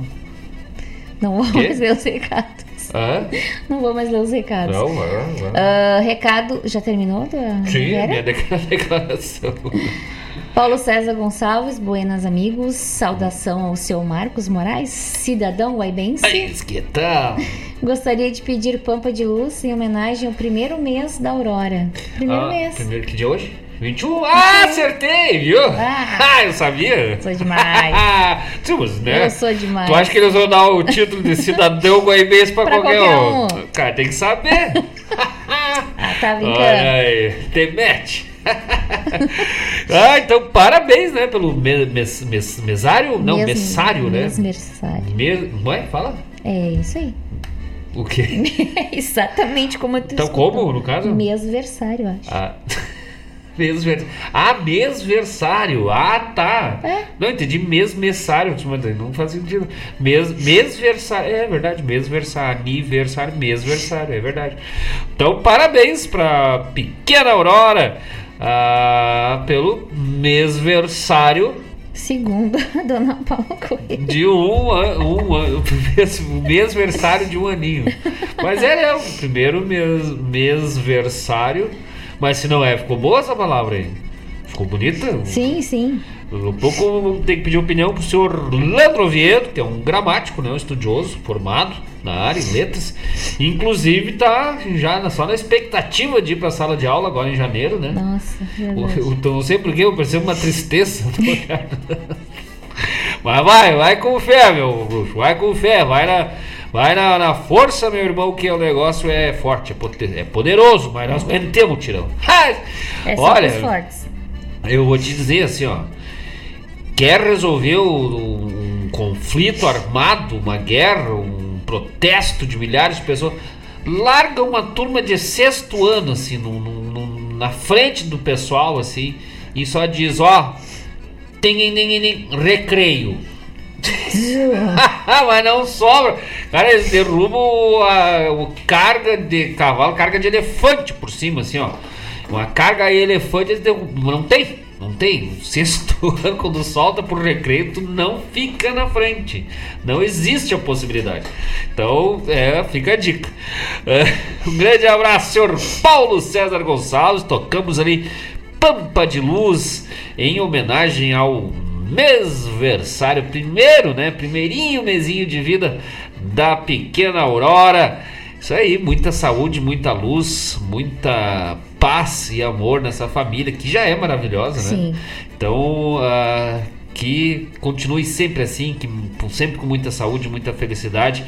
Não vou mais ler os recados. Hã? Não vou mais ler os recados. Não, vai, vai. Ah, recado. Já terminou? Da Sim, Vera? minha decla- <laughs> declaração. Paulo César Gonçalves, buenas amigos. Saudação ao seu Marcos Moraes, cidadão guaibense. Aí, que tal? Gostaria de pedir Pampa de Luz em homenagem ao primeiro mês da Aurora. Primeiro Ah, mês. Primeiro que dia hoje? 21? Ah, acertei, viu? <laughs> Ah, eu sabia. Sou demais. <laughs> Mas, né? Eu sou demais. Tu acha que eles vão dar o título de cidadão guaibense pra, Pra qualquer, qualquer um? um. Cara, tem que saber. <laughs> Ah, tá brincando. Olha aí, mete. ah, então parabéns, né, pelo me- mes- mes- mesário, não, Mes- messário, né? Mesmersário. Me- Ué, fala? É isso aí. O quê? Exatamente como tu Então escutou. como, no caso? Mesversário, acho. Ah, mesver... ah, mesversário. Ah, tá. É. Não, entendi mesmersário. Mas não faz sentido. Mes... Mesversário. É verdade, mesversário. Aniversário, mesversário. É verdade. Então, parabéns pra pequena Aurora ah, pelo mesversário Segundo a <laughs> dona Paula Coelho. de um ano, um ano, o mesversário de um aninho. Mas é, né, o primeiro mês, mesversário. Mas se não é, ficou boa essa palavra aí? Ficou bonita? Sim, sim. Um pouco tem que pedir opinião pro senhor Leandro Oviedo, que é um gramático, né, um estudioso, formado na área em letras. Inclusive tá já só na expectativa de ir pra sala de aula agora em janeiro, né? Nossa, verdade. Eu, eu não sei porquê, eu percebo uma tristeza. <laughs> Mas vai, vai com fé, meu bruxo. Vai com fé, vai na, vai na, na força, meu irmão, que o negócio é forte, é, é poderoso, mas nós temos tirão. <laughs> É só Olha, eu vou te dizer assim, ó. Quer resolver o- um conflito armado, uma guerra, um protesto de milhares de pessoas? Larga uma turma de sexto ano, assim, no- no- no- na frente do pessoal, assim, e só diz, ó, tem recreio. <laughs> Mas não sobra. Cara, eles derrubam a, o carga de cavalo, carga de elefante por cima, assim, ó. Uma carga de elefante, eles derrubam. Não tem. Não tem. O sexto <laughs> ano, quando solta por recreio, tu não fica na frente. Não existe a possibilidade. Então, é, fica a dica. É, um grande abraço, senhor Paulo César Gonçalves. Tocamos ali Pampa de Luz em homenagem ao mêsversário, primeiro, né? Primeirinho mesinho de vida da pequena Aurora. Isso aí, muita saúde, muita luz, muita paz e amor nessa família que já é maravilhosa, Sim. né? Então, ah, que continue sempre assim, que sempre com muita saúde, muita felicidade,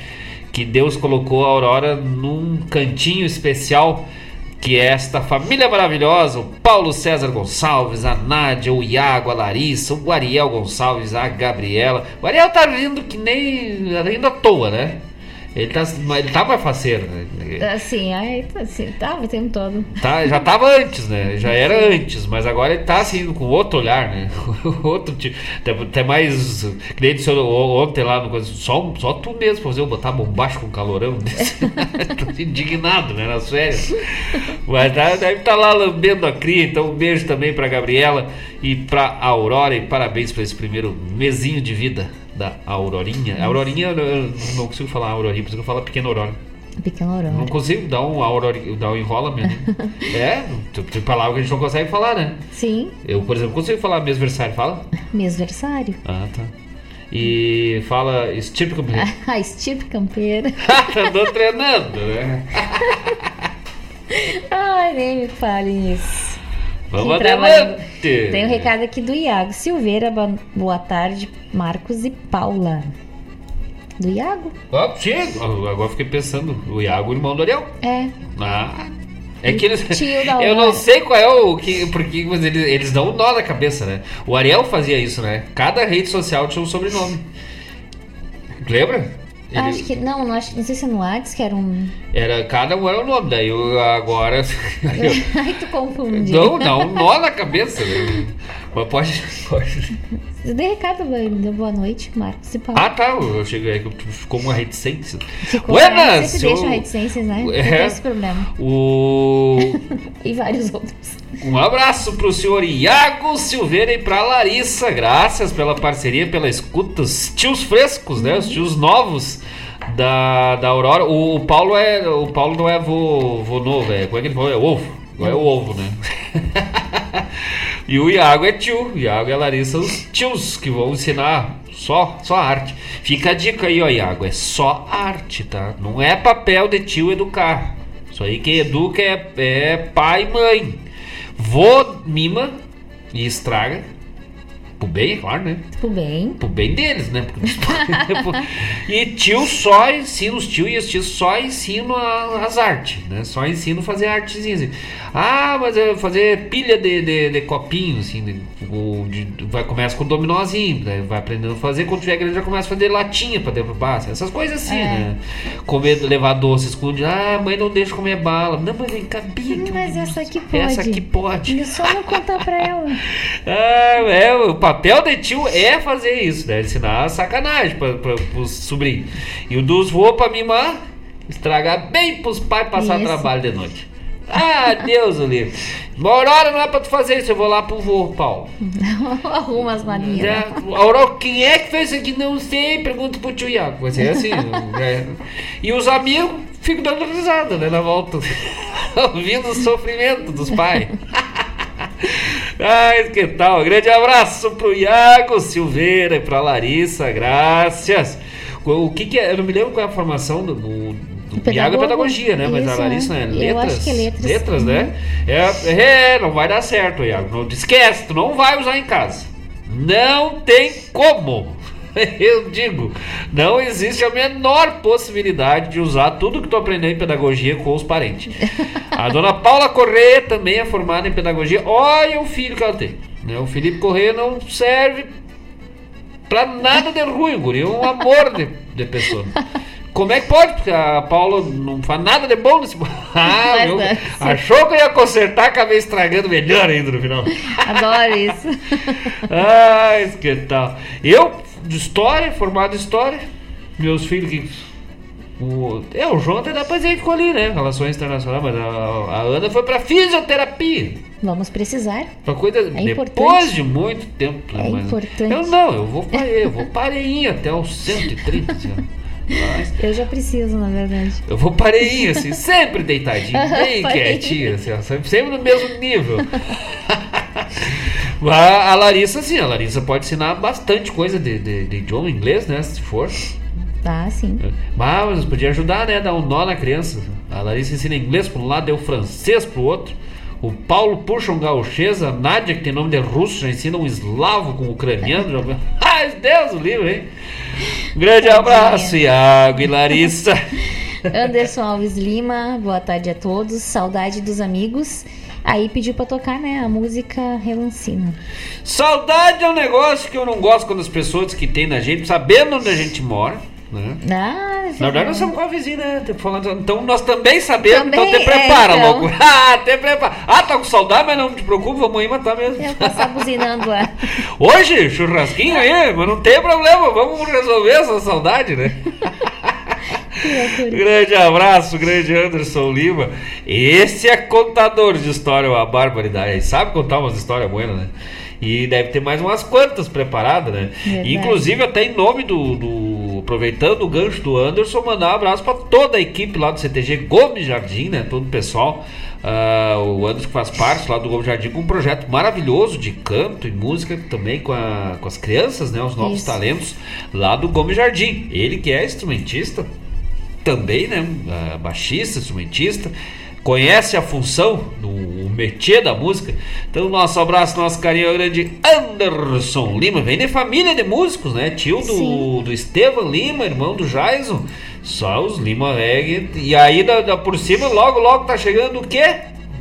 que Deus colocou a Aurora num cantinho especial que esta família maravilhosa, o Paulo César Gonçalves, a Nádia, o Iago, a Larissa, o Ariel Gonçalves, a Gabriela. O Ariel tá rindo que nem. rindo à toa, né? Ele tá, ele tá mais faceiro, né? Assim, aí, assim, tava o tempo todo. Tá, já tava antes, né? Já era antes, mas agora ele tá assim, com outro olhar, né? <laughs> outro tipo. Até, até mais. Nem disse ontem lá no coisa. Só, só tu mesmo fazer eu botar bombacho com calorão. <laughs> Tô indignado, né? Nas férias. Mas tá, deve estar tá lá lambendo a cria. Então, um beijo também pra Gabriela e pra Aurora. E parabéns por esse primeiro mesinho de vida da Aurorinha. A Aurorinha, eu não consigo falar Aurorinha, por isso que eu falo Pequena Aurora. Pequena Aurora. Não consigo dar um, aurori, dar um enrolamento. <laughs> é, tem palavra que a gente não consegue falar, né? Sim. Eu, por exemplo, consigo falar mesversário, fala? <laughs> Mesversário. Ah, tá. E fala Stipe Campeira. <laughs> Ah, Stipe Campeira. Andou treinando, né? Ai, nem me fale isso. Vamos adelante. Tem um recado aqui do Iago Silveira. Boa tarde, Marcos e Paula. Do Iago? Ah, sim, agora fiquei pensando. O Iago, irmão do Ariel. É. Ah. É que eles. <laughs> Eu não sei qual é o que. Porque mas eles, eles dão um nó na cabeça, né? O Ariel fazia isso, né? Cada rede social tinha um sobrenome. Lembra? Ele... Acho que. Não, não, acho, não sei se é no Whats que era um. Era, cada um era o um nome, daí eu, agora. <laughs> Aí tu confunde. Não, dá um nó na cabeça. Né? Mas pode. pode. Eu dei recado, deu boa noite, Marcos e Paulo. Ah, tá. Eu cheguei aqui, ficou uma reticência. Ficou, Buenas! Você eu... deixa reticências, né? É, tem esse problema. O. <laughs> e vários outros. Um abraço pro senhor Iago Silveira e pra Larissa. Graças pela parceria, pela escuta. Os tios frescos, né? Os tios novos da, da Aurora. O, o Paulo é. O Paulo não é vô, vô novo, é. Como é que ele falou? É ovo. Não é o ovo, né? <laughs> e o Iago é tio. O Iago e a Larissa os tios que vão ensinar só, só arte. Fica a dica aí, ó, Iago. É só arte, tá? Não é papel de tio educar. Isso aí quem educa é, é pai e mãe. Vô mima e estraga Pro bem, é claro, né? Pro bem. Pro bem deles, né? <laughs> e tio só ensina, os tios e as tios só ensinam as artes, né? Só ensinam a fazer artezinhas. Ah, mas fazer pilha de, de, de copinho, assim, de, de, vai, começa com dominózinho, né? vai aprendendo a fazer, quando tiver grande já começa a fazer latinha pra derrubar, assim, essas coisas assim, é. né? Comer, levar doce esconde, ah, mãe não deixa comer bala. Não, mas vem cá, bico. Mas essa aqui pode. Essa aqui pode. É só não contar pra ela. <laughs> ah, é, o papel de tio é fazer isso, né? Ensinar sacanagem pra, pra, pros sobrinhos. E o dos vô pra mimar, estragar bem pros pais passar isso. trabalho de noite. Ah, Deus o livre. Aurora não é pra tu fazer isso, eu vou lá pro vô, Paulo. <laughs> Arruma as maninhas. É, Aurora, quem é que fez isso aqui? Não sei, pergunta pro tio Iago. Vai ser assim. <laughs> é. E os amigos ficam dando risada, né, na volta. <laughs> Ouvindo o sofrimento dos pais. Ai, que tal? Um grande abraço pro Iago Silveira e pra Larissa, graças. O que, que é? Eu não me lembro qual é a formação do, do, do Iago é pedagogia, né? Isso, Mas a Larissa é letras. Eu acho que é letras. Letras, né? É, é, não vai dar certo, Iago. Não, esquece, tu não vai usar em casa. Não tem como. <laughs> Eu digo, não existe a menor possibilidade de usar tudo que tu aprendeu em pedagogia com os parentes. A dona Paula Corrêa também é formada em pedagogia. Olha o filho que ela tem. Né? O Felipe Corrêa não serve pra nada de ruim, guri. É um amor de, de pessoa. Como é que pode? Porque a Paula não faz nada de bom nesse. <laughs> Ah, meu, achou que eu ia consertar, acabei estragando melhor ainda no final. Adoro isso. <laughs> Ai, que tal. Eu de história, formado em história. Meus filhos que. O, é, o João até depois ele ficou ali, né? Relações internacionais, mas a, a Ana foi pra fisioterapia. Vamos precisar. Pra coisa. É depois importante. de muito tempo. É mas importante. Eu não, eu vou parei, eu vou pareinho até os 130. assim, ó. Mas Eu já preciso, na verdade. eu vou pareinho, assim, sempre deitadinho, <laughs> bem quietinho, assim, ó, sempre, no mesmo nível. <laughs> Mas a Larissa, sim, a Larissa pode ensinar bastante coisa de, de, de idioma inglês, né? Se for. Tá, sim. Mas podia ajudar, né? Dar um nó na criança. A Larissa ensina inglês para um lado, eu francês pro outro. O Paulo puxa um gauchês, a Nádia, que tem nome de russo, já ensina um eslavo com ucraniano. Já... <laughs> Ai, Deus, o livro, hein? Grande abraço, Iago e Larissa. <laughs> Anderson Alves Lima, boa tarde a todos. Saudade dos amigos. Aí pediu pra tocar, né, a música Relancina. Saudade é um negócio que eu não gosto quando as pessoas que tem na gente, sabendo onde a gente mora, né? Ah, Na verdade, nós somos com a vizinha, né? Falando- Então nós também sabemos, Também, então te prepara, é, então. louco. Ah, te prepara. Ah, tá com saudade, mas não te preocupe, vamos aí matar mesmo. Eu passar buzinando lá. <laughs> Hoje, churrasquinho aí, mas não tem problema, vamos resolver essa saudade, né? <laughs> grande abraço, grande Anderson Lima. Esse é contador de história, uma barbaridade. Ele sabe contar umas histórias boas, né? E deve ter mais umas quantas preparadas, né? Verdade. Inclusive, até em nome do, do- Aproveitando o gancho do Anderson, mandar um abraço para toda a equipe lá do CTG Gomes Jardim, né? Todo o pessoal. Ah, o Anderson que faz parte lá do Gomes Jardim com um projeto maravilhoso de canto e música também com, a- com as crianças, né? Os novos Isso. talentos lá do Gomes Jardim. Ele que é instrumentista, também, né? ah, baixista, instrumentista, conhece a função do o métier da música. Então, nosso abraço, nosso carinho ao grande Anderson Lima, vem de família de músicos, né? Tio do, do Estevam Lima, irmão do Jaison. Só os Lima Reggae. E aí, da, da- por cima, logo, logo tá chegando o quê?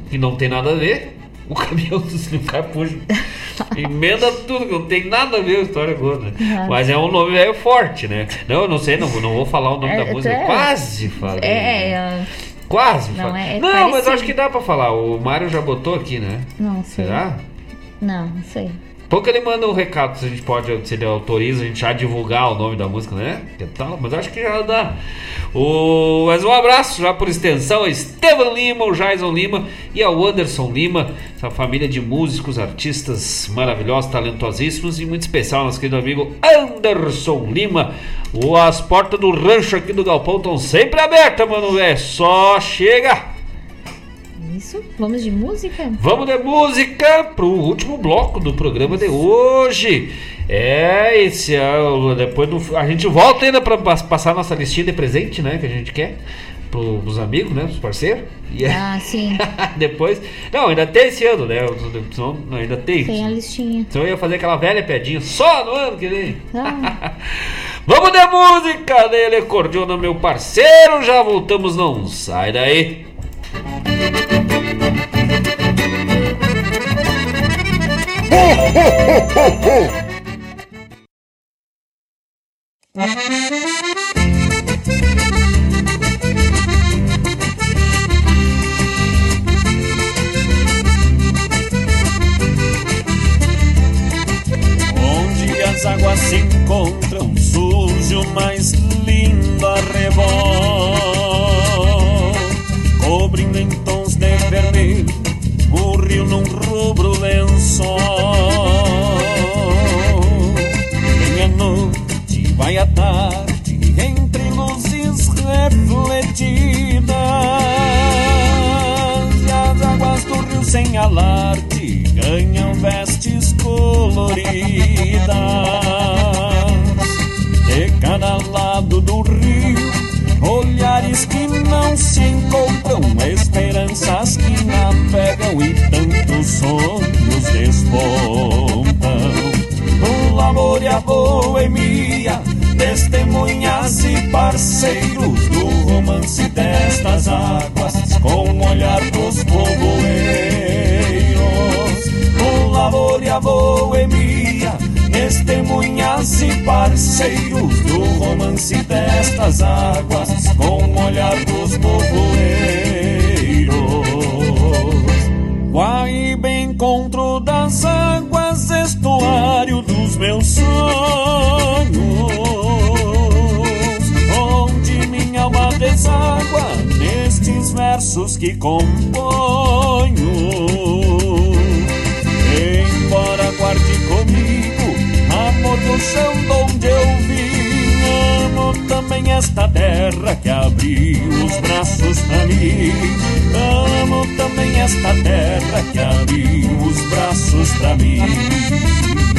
Que não tem nada a ver. O caminhão dos Lima puxa. <laughs> Emenda tudo, que não tem nada a ver a história boa, né? Uhum. Mas é um nome velho forte, né? Não, eu não sei, não, vou- não vou falar o nome É, da música. é. Quase falei. É, é, Quase Não, é- é não, mas acho que dá pra falar. O Mário já botou aqui, né? não sei. Será? Não, não sei. Pouco ele manda um recado se a gente pode, se ele autoriza a gente já divulgar o nome da música, né? Tal? Mas acho que já dá. O, mas um abraço já por extensão a Estevam Lima, o Jason Lima e ao Anderson Lima, essa família de músicos, artistas maravilhosos, talentosíssimos e muito especial nosso querido amigo Anderson Lima. As portas do rancho aqui do Galpão estão sempre abertas, mano, velho. Só chega! Isso? Vamos de música? Vamos de música pro último bloco do programa de hoje. É, esse é depois do, a gente volta ainda para passar nossa listinha de presente, né, que a gente quer pro, pros amigos, né, pros parceiros. E Ah, sim. <laughs> depois, não, ainda tem esse ano, né? Senão, não, ainda tem. Tem a listinha. Senão eu ia fazer aquela velha piadinha só no ano que vem. Ah, <laughs> Vamos de música dele, Cordiona, meu parceiro. Já voltamos, não sai daí. Onde as águas se encontram, surge o mais lindo arrebol, cobrindo em tons de vermelho o rio num rubro lençol. Alarde ganham vestes coloridas. De cada lado do rio, olhares que não se encontram, esperanças que navegam e tantos sonhos despontam. O amor e a boemia, testemunhas e parceiros do romance destas águas, com o olhar dos povoeiros. O amor e a boemia, testemunhas e parceiros do romance destas águas, com o olhar dos povoeiros. Guaíba encontro das águas, estuário dos meus sonhos. Versos que componho. Embora guarde comigo amor do chão de onde eu vim, amo também esta terra que abriu os braços pra mim. Amo também esta terra que abriu os braços pra mim.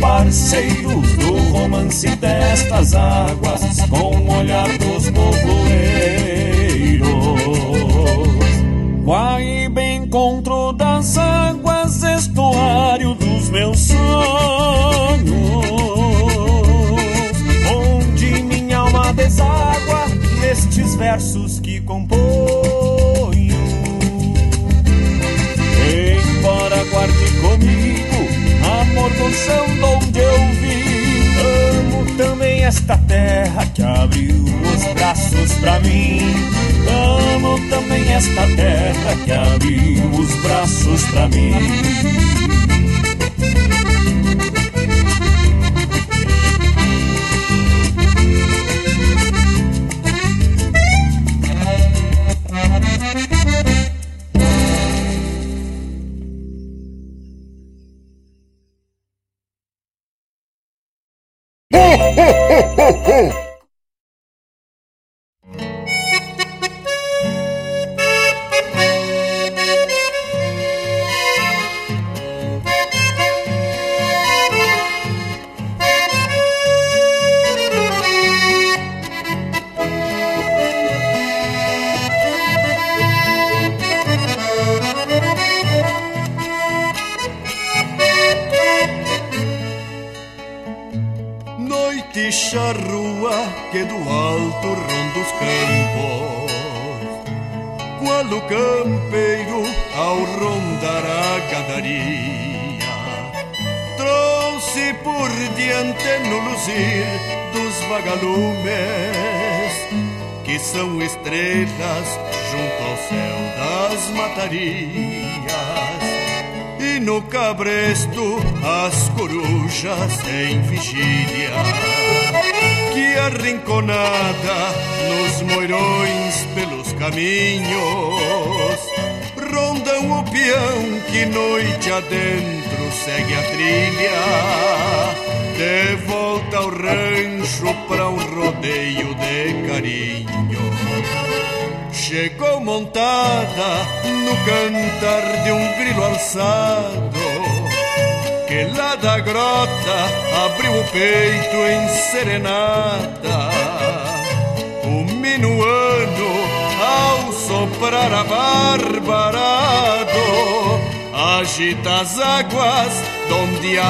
Parceiros do romance destas águas, com o olhar dos povoeiros. Bem encontro das águas, estuário dos meus sonhos, onde minha alma deságua nestes versos que compõe. embora guarde comigo do de onde eu vim. Amo também esta terra que abriu os braços pra mim. Amo também esta terra que abriu os braços pra mim.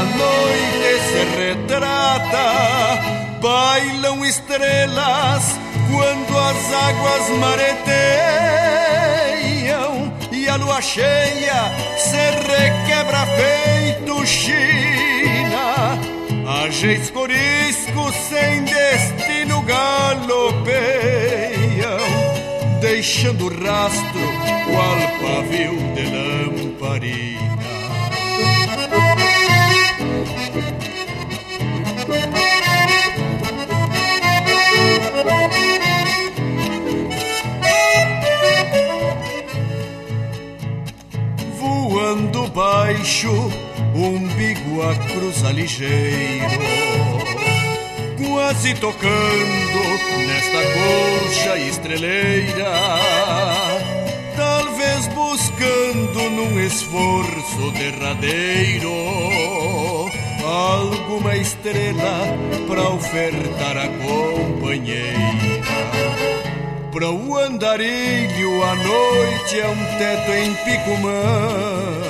A noite se retrata. Bailam estrelas quando as águas mareteiam e a lua cheia se requebra feito China. Ageis coriscos sem destino galopeiam, deixando rastro qual pavio de lamparina. Água cruza ligeiro, quase tocando nesta colcha estreleira. Talvez buscando num esforço derradeiro alguma estrela para ofertar a companheira. Para o andarilho a noite é um teto em Picumã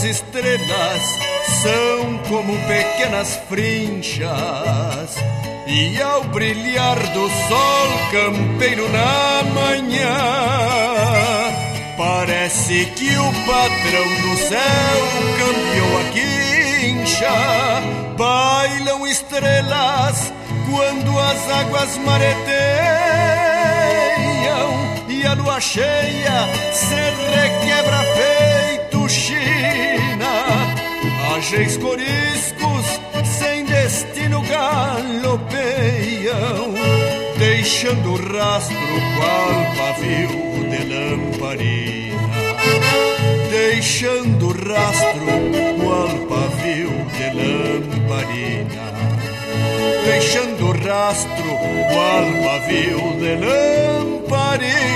as estrelas são como pequenas frinchas. E ao brilhar do sol campeiro na manhã, parece que o patrão do céu cambiou a quincha. Bailam estrelas quando as águas mareteiam e a lua cheia se requebra feito China. Ágeis coriscos sem destino galopeiam, deixando rastro qual pavio de lamparina. Deixando rastro qual pavio de lamparina deixando rastro qual pavio de lamparina.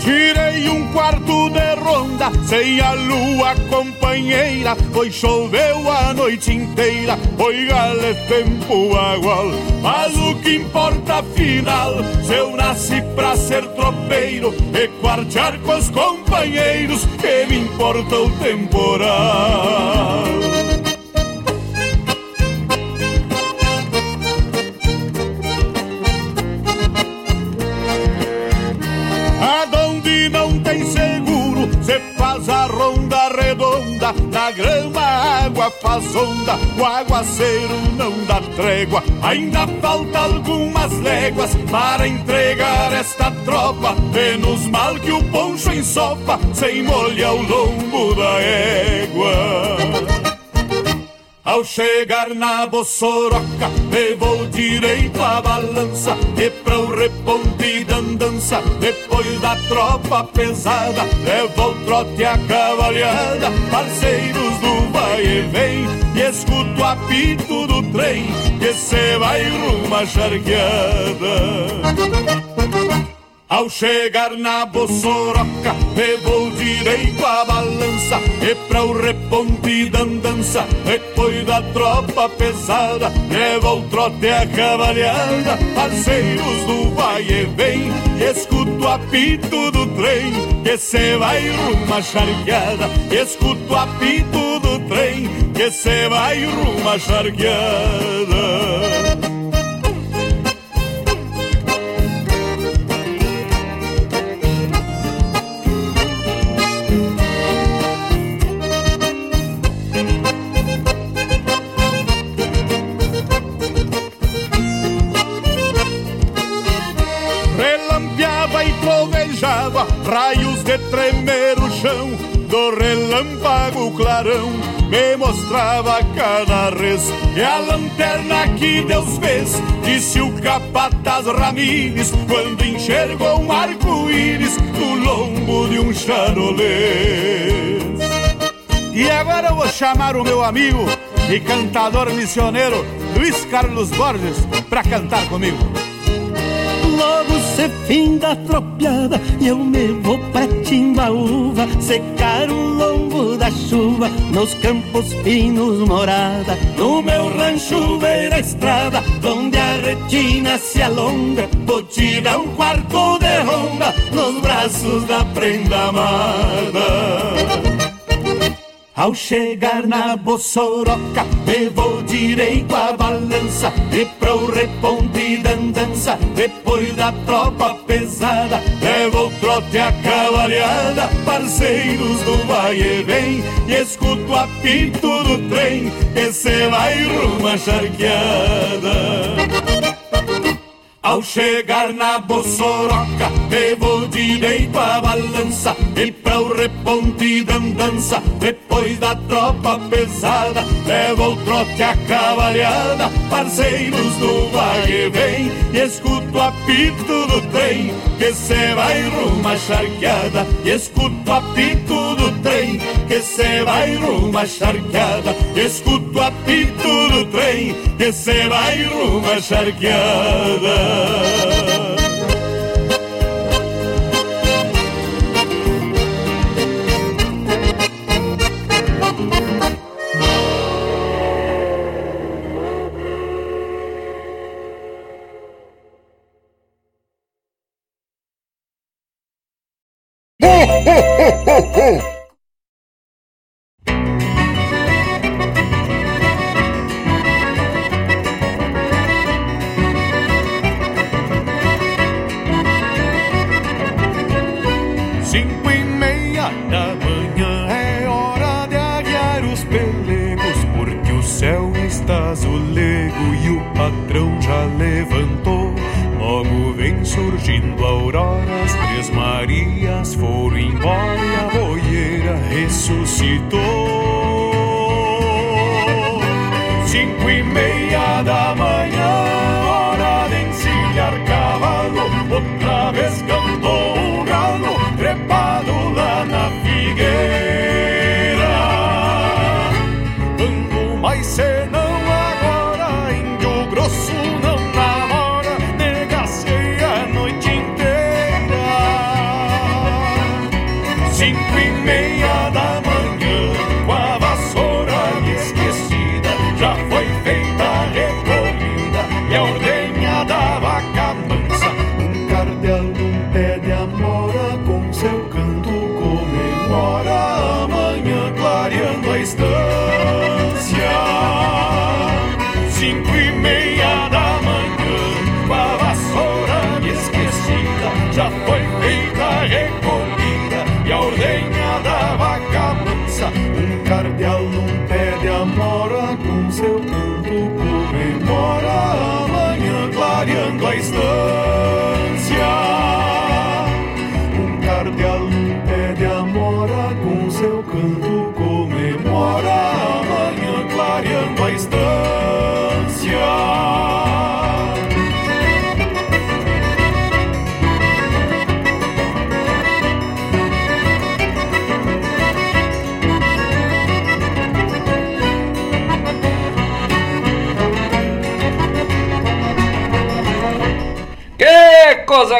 Tirei um quarto de ronda sem a lua companheira. Foi choveu a noite inteira, foi gale tempo agual. Mas o que importa afinal, se eu nasci pra ser tropeiro e quartear com os companheiros, que me importa o temporal. Na grama a água faz onda, o aguaceiro não dá trégua. Ainda falta algumas léguas para entregar esta tropa. Menos mal que o poncho ensopa, sem molhar o lombo da égua. Ao chegar na Bossoroca, levou direito a balança E para o reponte da andança, depois da tropa pesada Levou trote a cavalhada, parceiros do vai e vem E escuto o apito do trem, que cê vai rumo à charqueada ao chegar na Bossoroca, levou direito a balança E para o reponte da andança, depois da tropa pesada Levou o trote a cavalhada, parceiros do vai e vem Escuto o apito do trem, que cê vai rumo charqueada. Escuto o apito do trem, que cê vai rumo charqueada raios de tremer o chão, do relâmpago clarão, me mostrava cada res, e a lanterna que Deus fez, disse o capataz Ramires, quando enxergou um arco-íris no lombo de um charolês. E agora eu vou chamar o meu amigo e cantador missioneiro Luiz Carlos Borges para cantar comigo. Se fim da tropiada e eu me vou pra Timbaúva Secar o lombo da chuva nos campos finos morada. No meu rancho ver a estrada onde a retina se alonga Vou tirar um quarto de ronda nos braços da prenda amada Ao chegar na Bossoroca, me vou direito à balança E pro reponte da andança, depois da tropa pesada Levo o trote a cavalhada, parceiros do vai e vem E escuto o apito do trem, que cê vai rumo charqueada ao chegar na Bossoroca, vou direito à balança E para o reponte da andança, depois da tropa pesada Levo o trote a cavalhada, parceiros do vai e vem E escuto o apito do trem, que cê vai rumo à charqueada E escuto o apito do trem, que cê vai rumo à charqueada Escuto o apito do trem, que cê vai rumo à charqueada 啊。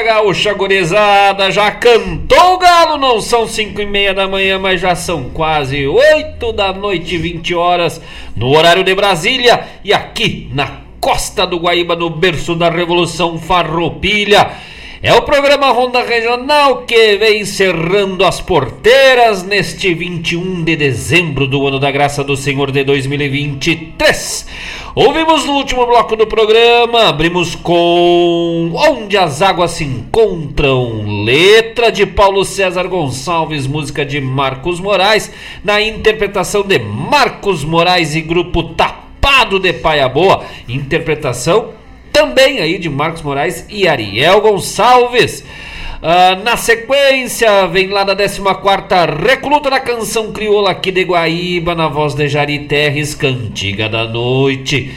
Gaúcha, gurizada! Já cantou o galo? Não são cinco e meia da manhã, mas já são quase oito da noite, 20 horas, no horário de Brasília e aqui na costa do Guaíba, no berço da Revolução Farroupilha. É o programa Ronda Regional que vem encerrando as porteiras neste 21 de dezembro do ano da graça do Senhor de 2023. Ouvimos no último bloco do programa, abrimos com Onde as Águas se Encontram, letra de Paulo César Gonçalves, música de Marcos Moraes, na interpretação de Marcos Moraes e grupo Tapado de Paia Boa, interpretação também aí de Marcos Moraes e Ariel Gonçalves. Ah, na sequência, vem lá da 14 Recruta da Canção Crioula aqui de Guaíba, na voz de Jari Terres, Cantiga da Noite.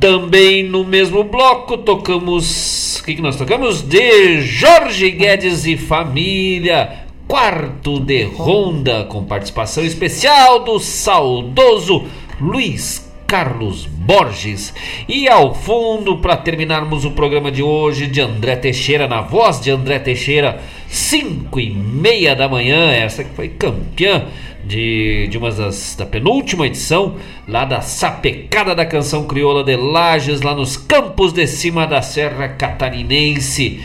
Também no mesmo bloco tocamos. O que, que nós tocamos? De Jorge Guedes e Família. Quarto de Ronda, com participação especial do saudoso Luiz Carlos Borges. E ao fundo, para terminarmos o programa de hoje, de André Teixeira, na voz de André Teixeira, 5 e meia da manhã, essa que foi campeã de, de uma das, da penúltima edição, lá da Sapecada da Canção Crioula de Lages, lá nos campos de cima da Serra Catarinense.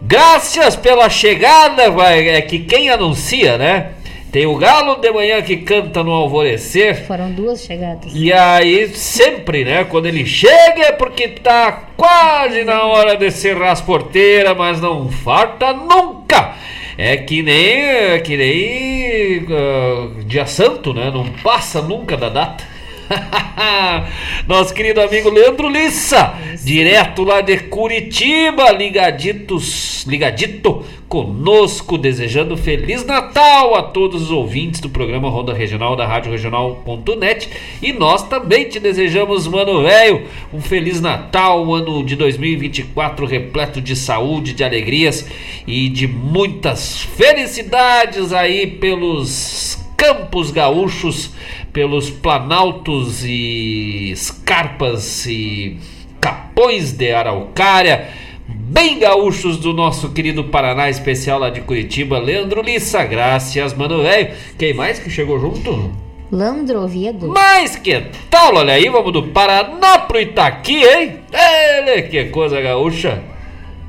Graças pela chegada, vai, é que quem anuncia, né? Tem o galo de manhã que canta no alvorecer. Foram duas chegadas. E aí, sempre, né? Quando ele chega é porque tá quase na hora de cerrar as porteiras, mas não falta nunca. É que nem, é que nem uh, dia santo, né? Não passa nunca da data. <laughs> Nosso querido amigo Leandro Lissa, direto lá de Curitiba, ligaditos, ligadito conosco, desejando Feliz Natal a todos os ouvintes do programa Ronda Regional da Rádio Regional.net. E nós também te desejamos, mano velho, um Feliz Natal, um ano de 2024 repleto de saúde, de alegrias e de muitas felicidades aí pelos campos gaúchos pelos planaltos e escarpas e capões de araucária, bem gaúchos do nosso querido Paraná especial lá de Curitiba, Leandro Lissa, graças, mano velho. Quem mais que chegou junto? Landro Oviedo. Mas que tal? Olha aí, vamos do Paraná pro Itaqui, hein? Ele, que coisa gaúcha.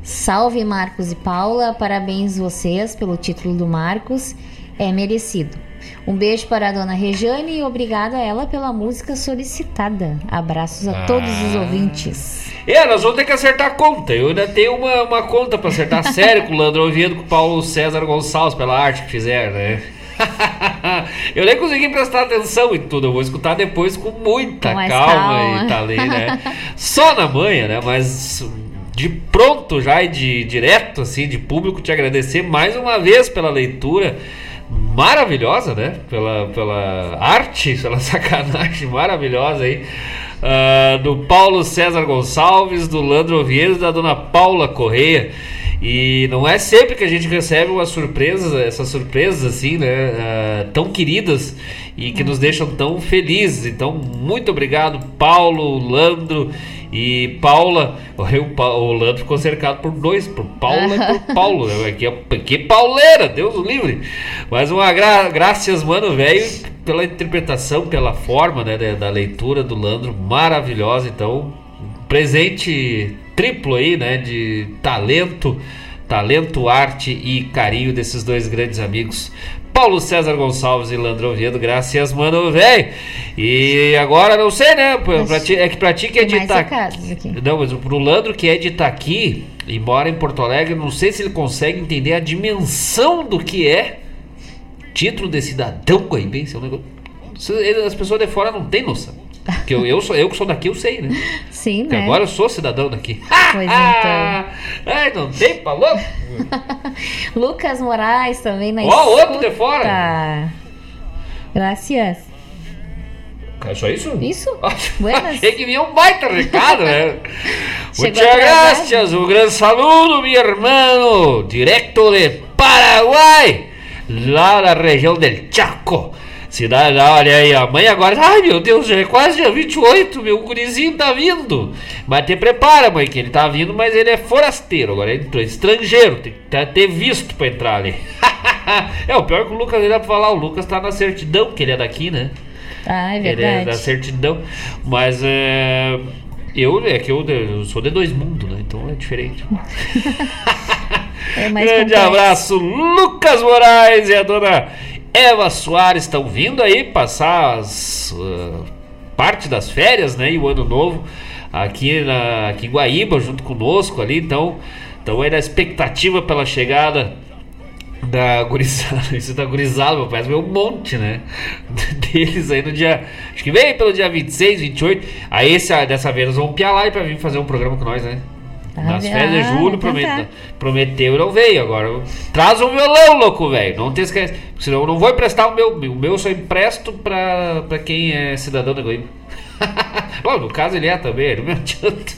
Salve Marcos e Paula, parabéns vocês pelo título do Marcos, é merecido. Um beijo para a dona Rejane e obrigada a ela pela música solicitada. Abraços a todos os Ah. ouvintes. É, nós vamos ter que acertar a conta. Eu ainda tenho uma, uma conta pra acertar <laughs> sério com o Leandro Oviedo com o Paulo César Gonçalves pela arte que fizeram, né? <laughs> eu nem consegui prestar atenção em tudo. Eu vou escutar depois com muita calma, calma. e tal, aí, né? <laughs> Só na manhã, né? Mas de pronto já e de direto, assim, de público, te agradecer mais uma vez pela leitura maravilhosa, né? Pela, pela arte, pela <laughs> sacanagem maravilhosa aí. ah, do Paulo César Gonçalves, do Landro Oviedo e da dona Paula Correia. E não é sempre que a gente recebe umas surpresas, essas surpresas assim, né? ah, tão queridas e que nos deixam tão felizes. Então, muito obrigado, Paulo, Landro e Paula. <laughs> O, o Landro ficou cercado por dois, por Paula e por <laughs> Paulo. né? Que, que pauleira, Deus o livre. Mas uma gra graças, mano, velho, pela interpretação, pela forma né, da, leitura do Landro, maravilhosa. Então, presente triplo aí, né, de talento, talento, arte e carinho desses dois grandes amigos. Paulo César Gonçalves e Landro Oviedo, graças, mano, velho. E agora, não sei, né? pra- ti- é que pra ti que é de Mais Ita- recados aqui. não, mas pro Landro que é de Itaqui e mora em Porto Alegre, não sei se ele consegue entender a dimensão do que é título de cidadão guaibense. É um negócio... As pessoas de fora não têm noção. Porque eu, eu, sou, eu que sou daqui, eu sei, né? Sim, Porque né? agora eu sou cidadão daqui. <laughs> Pois então. <laughs> Ai, não tem pra louco? <laughs> Lucas Moraes também na Ó, outro escuta. de fora. Gracias. É só isso? Isso? Buenas. Achei que vinha um baita recado, né? Muchas atrasado. gracias, un gran saludo, mi hermano, directo de Paraguay, lá da região del Chaco. Cidade, olha aí, amanhã agora. Ai meu Deus, já é quase dia 28, meu gurizinho tá vindo. Mas te prepara, mãe, que ele tá vindo, mas ele é forasteiro, agora ele é estrangeiro, tem que tá- ter visto pra entrar ali. <laughs> é, o pior é que o Lucas ele dá pra falar, o Lucas tá na certidão, que ele é daqui, né? Ah, é Ele é verdade. da certidão. Mas é. Eu, é que eu, eu sou de dois mundos, né? Então é diferente. <laughs> É mais Grande complexo. abraço, Lucas Moraes e a dona Eva Soares estão vindo aí passar as ah, parte das férias, né? E o ano novo aqui, na, aqui em Guaíba, junto conosco ali. Então, estão aí na expectativa pela chegada da gurizada. <laughs> Isso da gurizada, meu pai, veio um monte, né? <laughs> Deles aí no dia. Acho que veio pelo dia 26, 28. Aí esse, dessa vez nós vamos piar lá pra vir fazer um programa com nós, né? Ah, Nas férias de julho, promete- tentar. prometeu e não veio. Agora, traz um violão, louco, velho. Não te esquece. Senão eu não vou emprestar o meu. O meu eu só empresto pra, pra quem é cidadão da Goiânia. <laughs> Bom, no caso ele é também, não me adianta.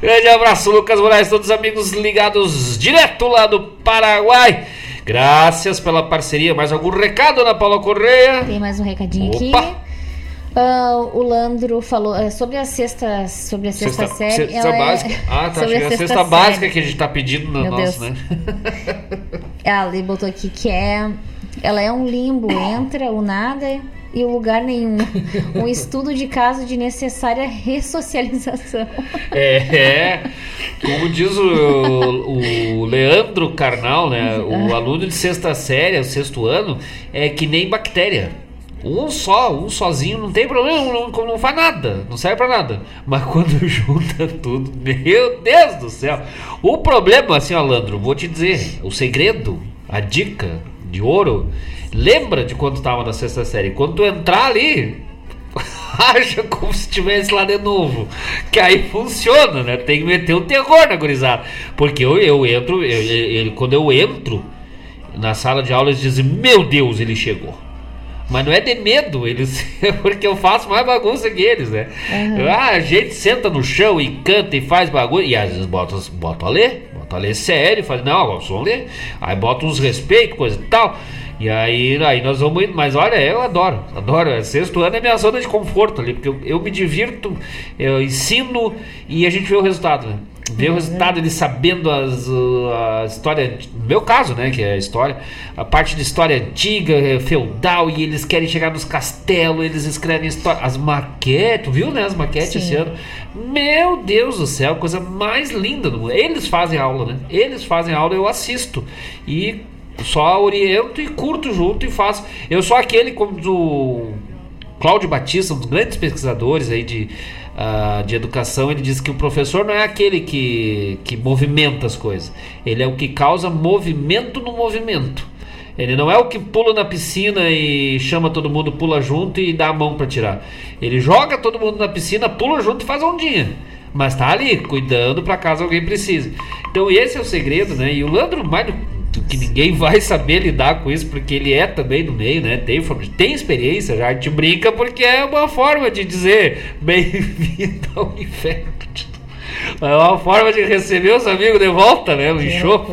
Grande abraço, Lucas Moraes, todos os amigos ligados direto lá do Paraguai. Graças pela parceria. Mais algum recado, Ana Paula Correia? Tem mais um recadinho Opa. aqui. Ah, o Landro falou é, sobre a sexta, sobre a sexta, série. Cesta ela é- básica. <laughs> Ah, tá. sobre Achei a cesta série. básica que a gente tá pedindo no Meu nosso, Deus. né? <laughs> Ela botou aqui que é. Ela é um limbo entre o nada e lugar nenhum. um estudo de caso de necessária ressocialização. É, é. como diz o, o Leandro Carnal, né? O aluno de sexta série, o sexto ano, é que nem bactéria. Um só, um sozinho, não tem problema, não, não faz nada, não serve pra nada. Mas <laughs> quando junta tudo, meu Deus do céu. O problema, assim, Alandro, vou te dizer, o segredo, a dica de ouro, lembra de quando tava na sexta série. Quando tu entrar ali, <laughs> acha como se estivesse lá de novo. Que aí funciona, né? Tem que meter um terror na gurizada. Porque eu, eu entro, eu, eu, quando eu entro na sala de aula, eles dizem: Meu Deus, ele chegou. Mas não é de medo, eles <laughs> porque eu faço mais bagunça que eles, né? Uhum. Ah, a gente senta no chão e canta e faz bagulho. E às vezes bota, bota a ler, bota a ler sério, faz, não, agora vamos ler. Aí bota uns respeitos, coisa e tal. E aí, aí nós vamos indo. Mas olha, eu adoro, adoro. Sexto ano é minha zona de conforto ali, porque eu, eu me divirto, eu ensino e a gente vê o resultado, né? Ver o resultado ele sabendo as, a história, no meu caso, né, que é a história, a parte de história antiga, é, feudal, e eles querem chegar nos castelos, eles escrevem história, as maquetes, viu, né, as maquetes Sim. esse ano. Meu Deus do céu, coisa mais linda do mundo. Eles fazem aula, né? Eles fazem aula, eu assisto. E só oriento e curto junto e faço. Eu sou aquele como do Cláudio Batista, um dos grandes pesquisadores aí de uh, de educação, ele diz que o professor não é aquele que, que movimenta as coisas, ele é o que causa movimento no movimento. Ele não é o que pula na piscina e chama todo mundo, pula junto e dá a mão para tirar. Ele joga todo mundo na piscina, pula junto e faz ondinha. Mas tá ali, cuidando para caso alguém precise. Então esse é o segredo, né? E o Landro, mais que ninguém <laughs> vai saber lidar com isso, porque ele é também no meio, né? Tem, tem experiência, já a gente brinca, porque é uma forma de dizer bem-vindo ao inferno. É uma forma de receber os amigos de volta, né? No show.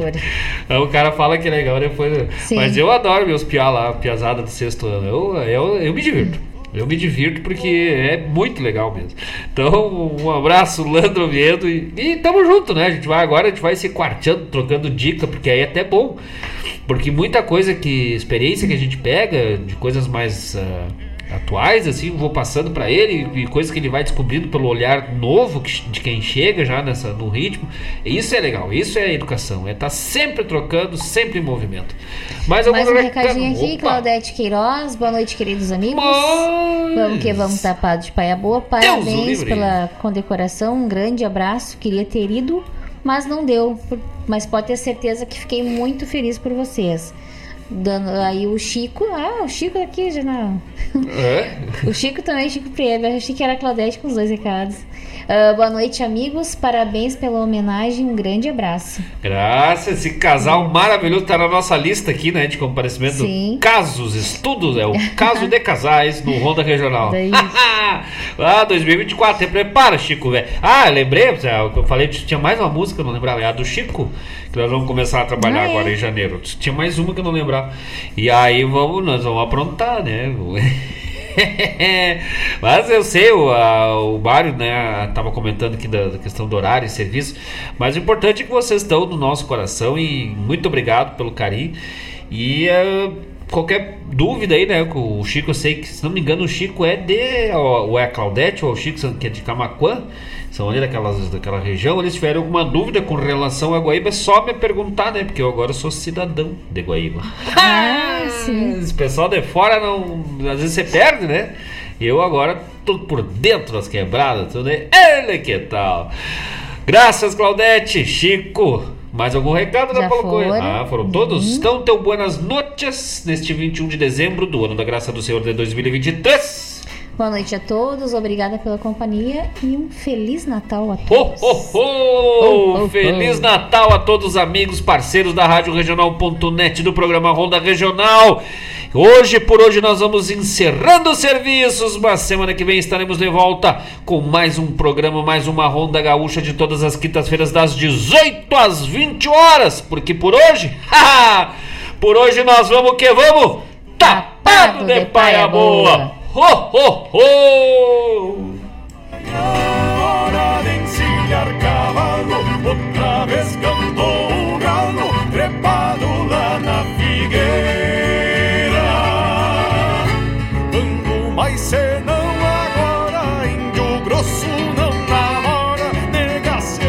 Aí o cara fala que é legal depois. Sim. Mas eu adoro meus piá lá, piazada do sexto ano. Eu, eu, eu me divirto. Eu me divirto porque é muito legal mesmo. Então, um abraço, Landro Oviedo. E, e tamo junto, né? A gente vai agora, a gente vai se quarteando, trocando dica, porque aí é até bom. Porque muita coisa que. experiência que a gente pega, de coisas mais. Uh, atuais, assim, vou passando para ele e coisas que ele vai descobrindo pelo olhar novo de quem chega já nessa no ritmo. Isso é legal, isso é educação, é estar tá sempre trocando, sempre em movimento. Mais, Mais um recadinho aqui, Opa. Claudete Queiroz, boa noite, queridos amigos. Mas... Vamos que vamos tapado de paia boa. Parabéns pela condecoração, um grande abraço. Queria ter ido, mas não deu. Mas pode ter certeza que fiquei muito feliz por vocês. Dando, aí o Chico, ah, o Chico aqui já não. É? <laughs> o Chico também, Chico Prieto. Eu achei que era Claudete com os dois recados. Uh, boa noite, amigos. Parabéns pela homenagem. Um grande abraço. Graças. Esse casal maravilhoso está na nossa lista aqui, né? De comparecimento. Sim. Casos, estudos. É o caso de casais no Ronda Regional. <laughs> ah, 2024. Prepara, Chico, velho. Ah, lembrei. Eu falei que tinha mais uma música, não lembrava. É a do Chico que nós vamos começar a trabalhar ah, é? agora em janeiro. Tinha mais uma que eu não lembrava. E aí vamos, nós vamos aprontar, né? <laughs> mas eu sei, o, a, o Mário né, tava comentando aqui da, da, questão do horário e serviço. Mas o importante é que vocês estão no nosso coração e muito obrigado pelo carinho. E uh, qualquer dúvida aí, né? O Chico, eu sei que, se não me engano, o Chico é de. Ou é a Claudete, ou o Chico que é de Camacuã são ali daquelas, daquela região, eles tiverem alguma dúvida com relação a Guaíba, é só me perguntar, né? Porque eu agora sou cidadão de Guaíba. <laughs> Ah, sim. Esse pessoal de fora não. Às vezes você perde, né? Eu agora tô por dentro das quebradas, tudo, né? Ele que tal? Graças, Claudete, Chico. Mais algum recado da Foram. Ah, foram todos? Uhum. Então, teu buenas noites neste 21 de dezembro do ano da graça do Senhor de 2023. Boa noite a todos, obrigada pela companhia e um Feliz Natal a todos. Ho, ho, ho! Oh, Feliz Natal a todos os amigos, parceiros da Rádio Regional.net do programa Ronda Regional. Hoje por hoje nós vamos encerrando os serviços, mas semana que vem estaremos de volta com mais um programa, mais uma Ronda Gaúcha de todas as quintas-feiras das 18 às 20 horas, porque por hoje, <laughs> por hoje nós vamos que vamos tapado de paia boa. ¡Ho, ho, ho!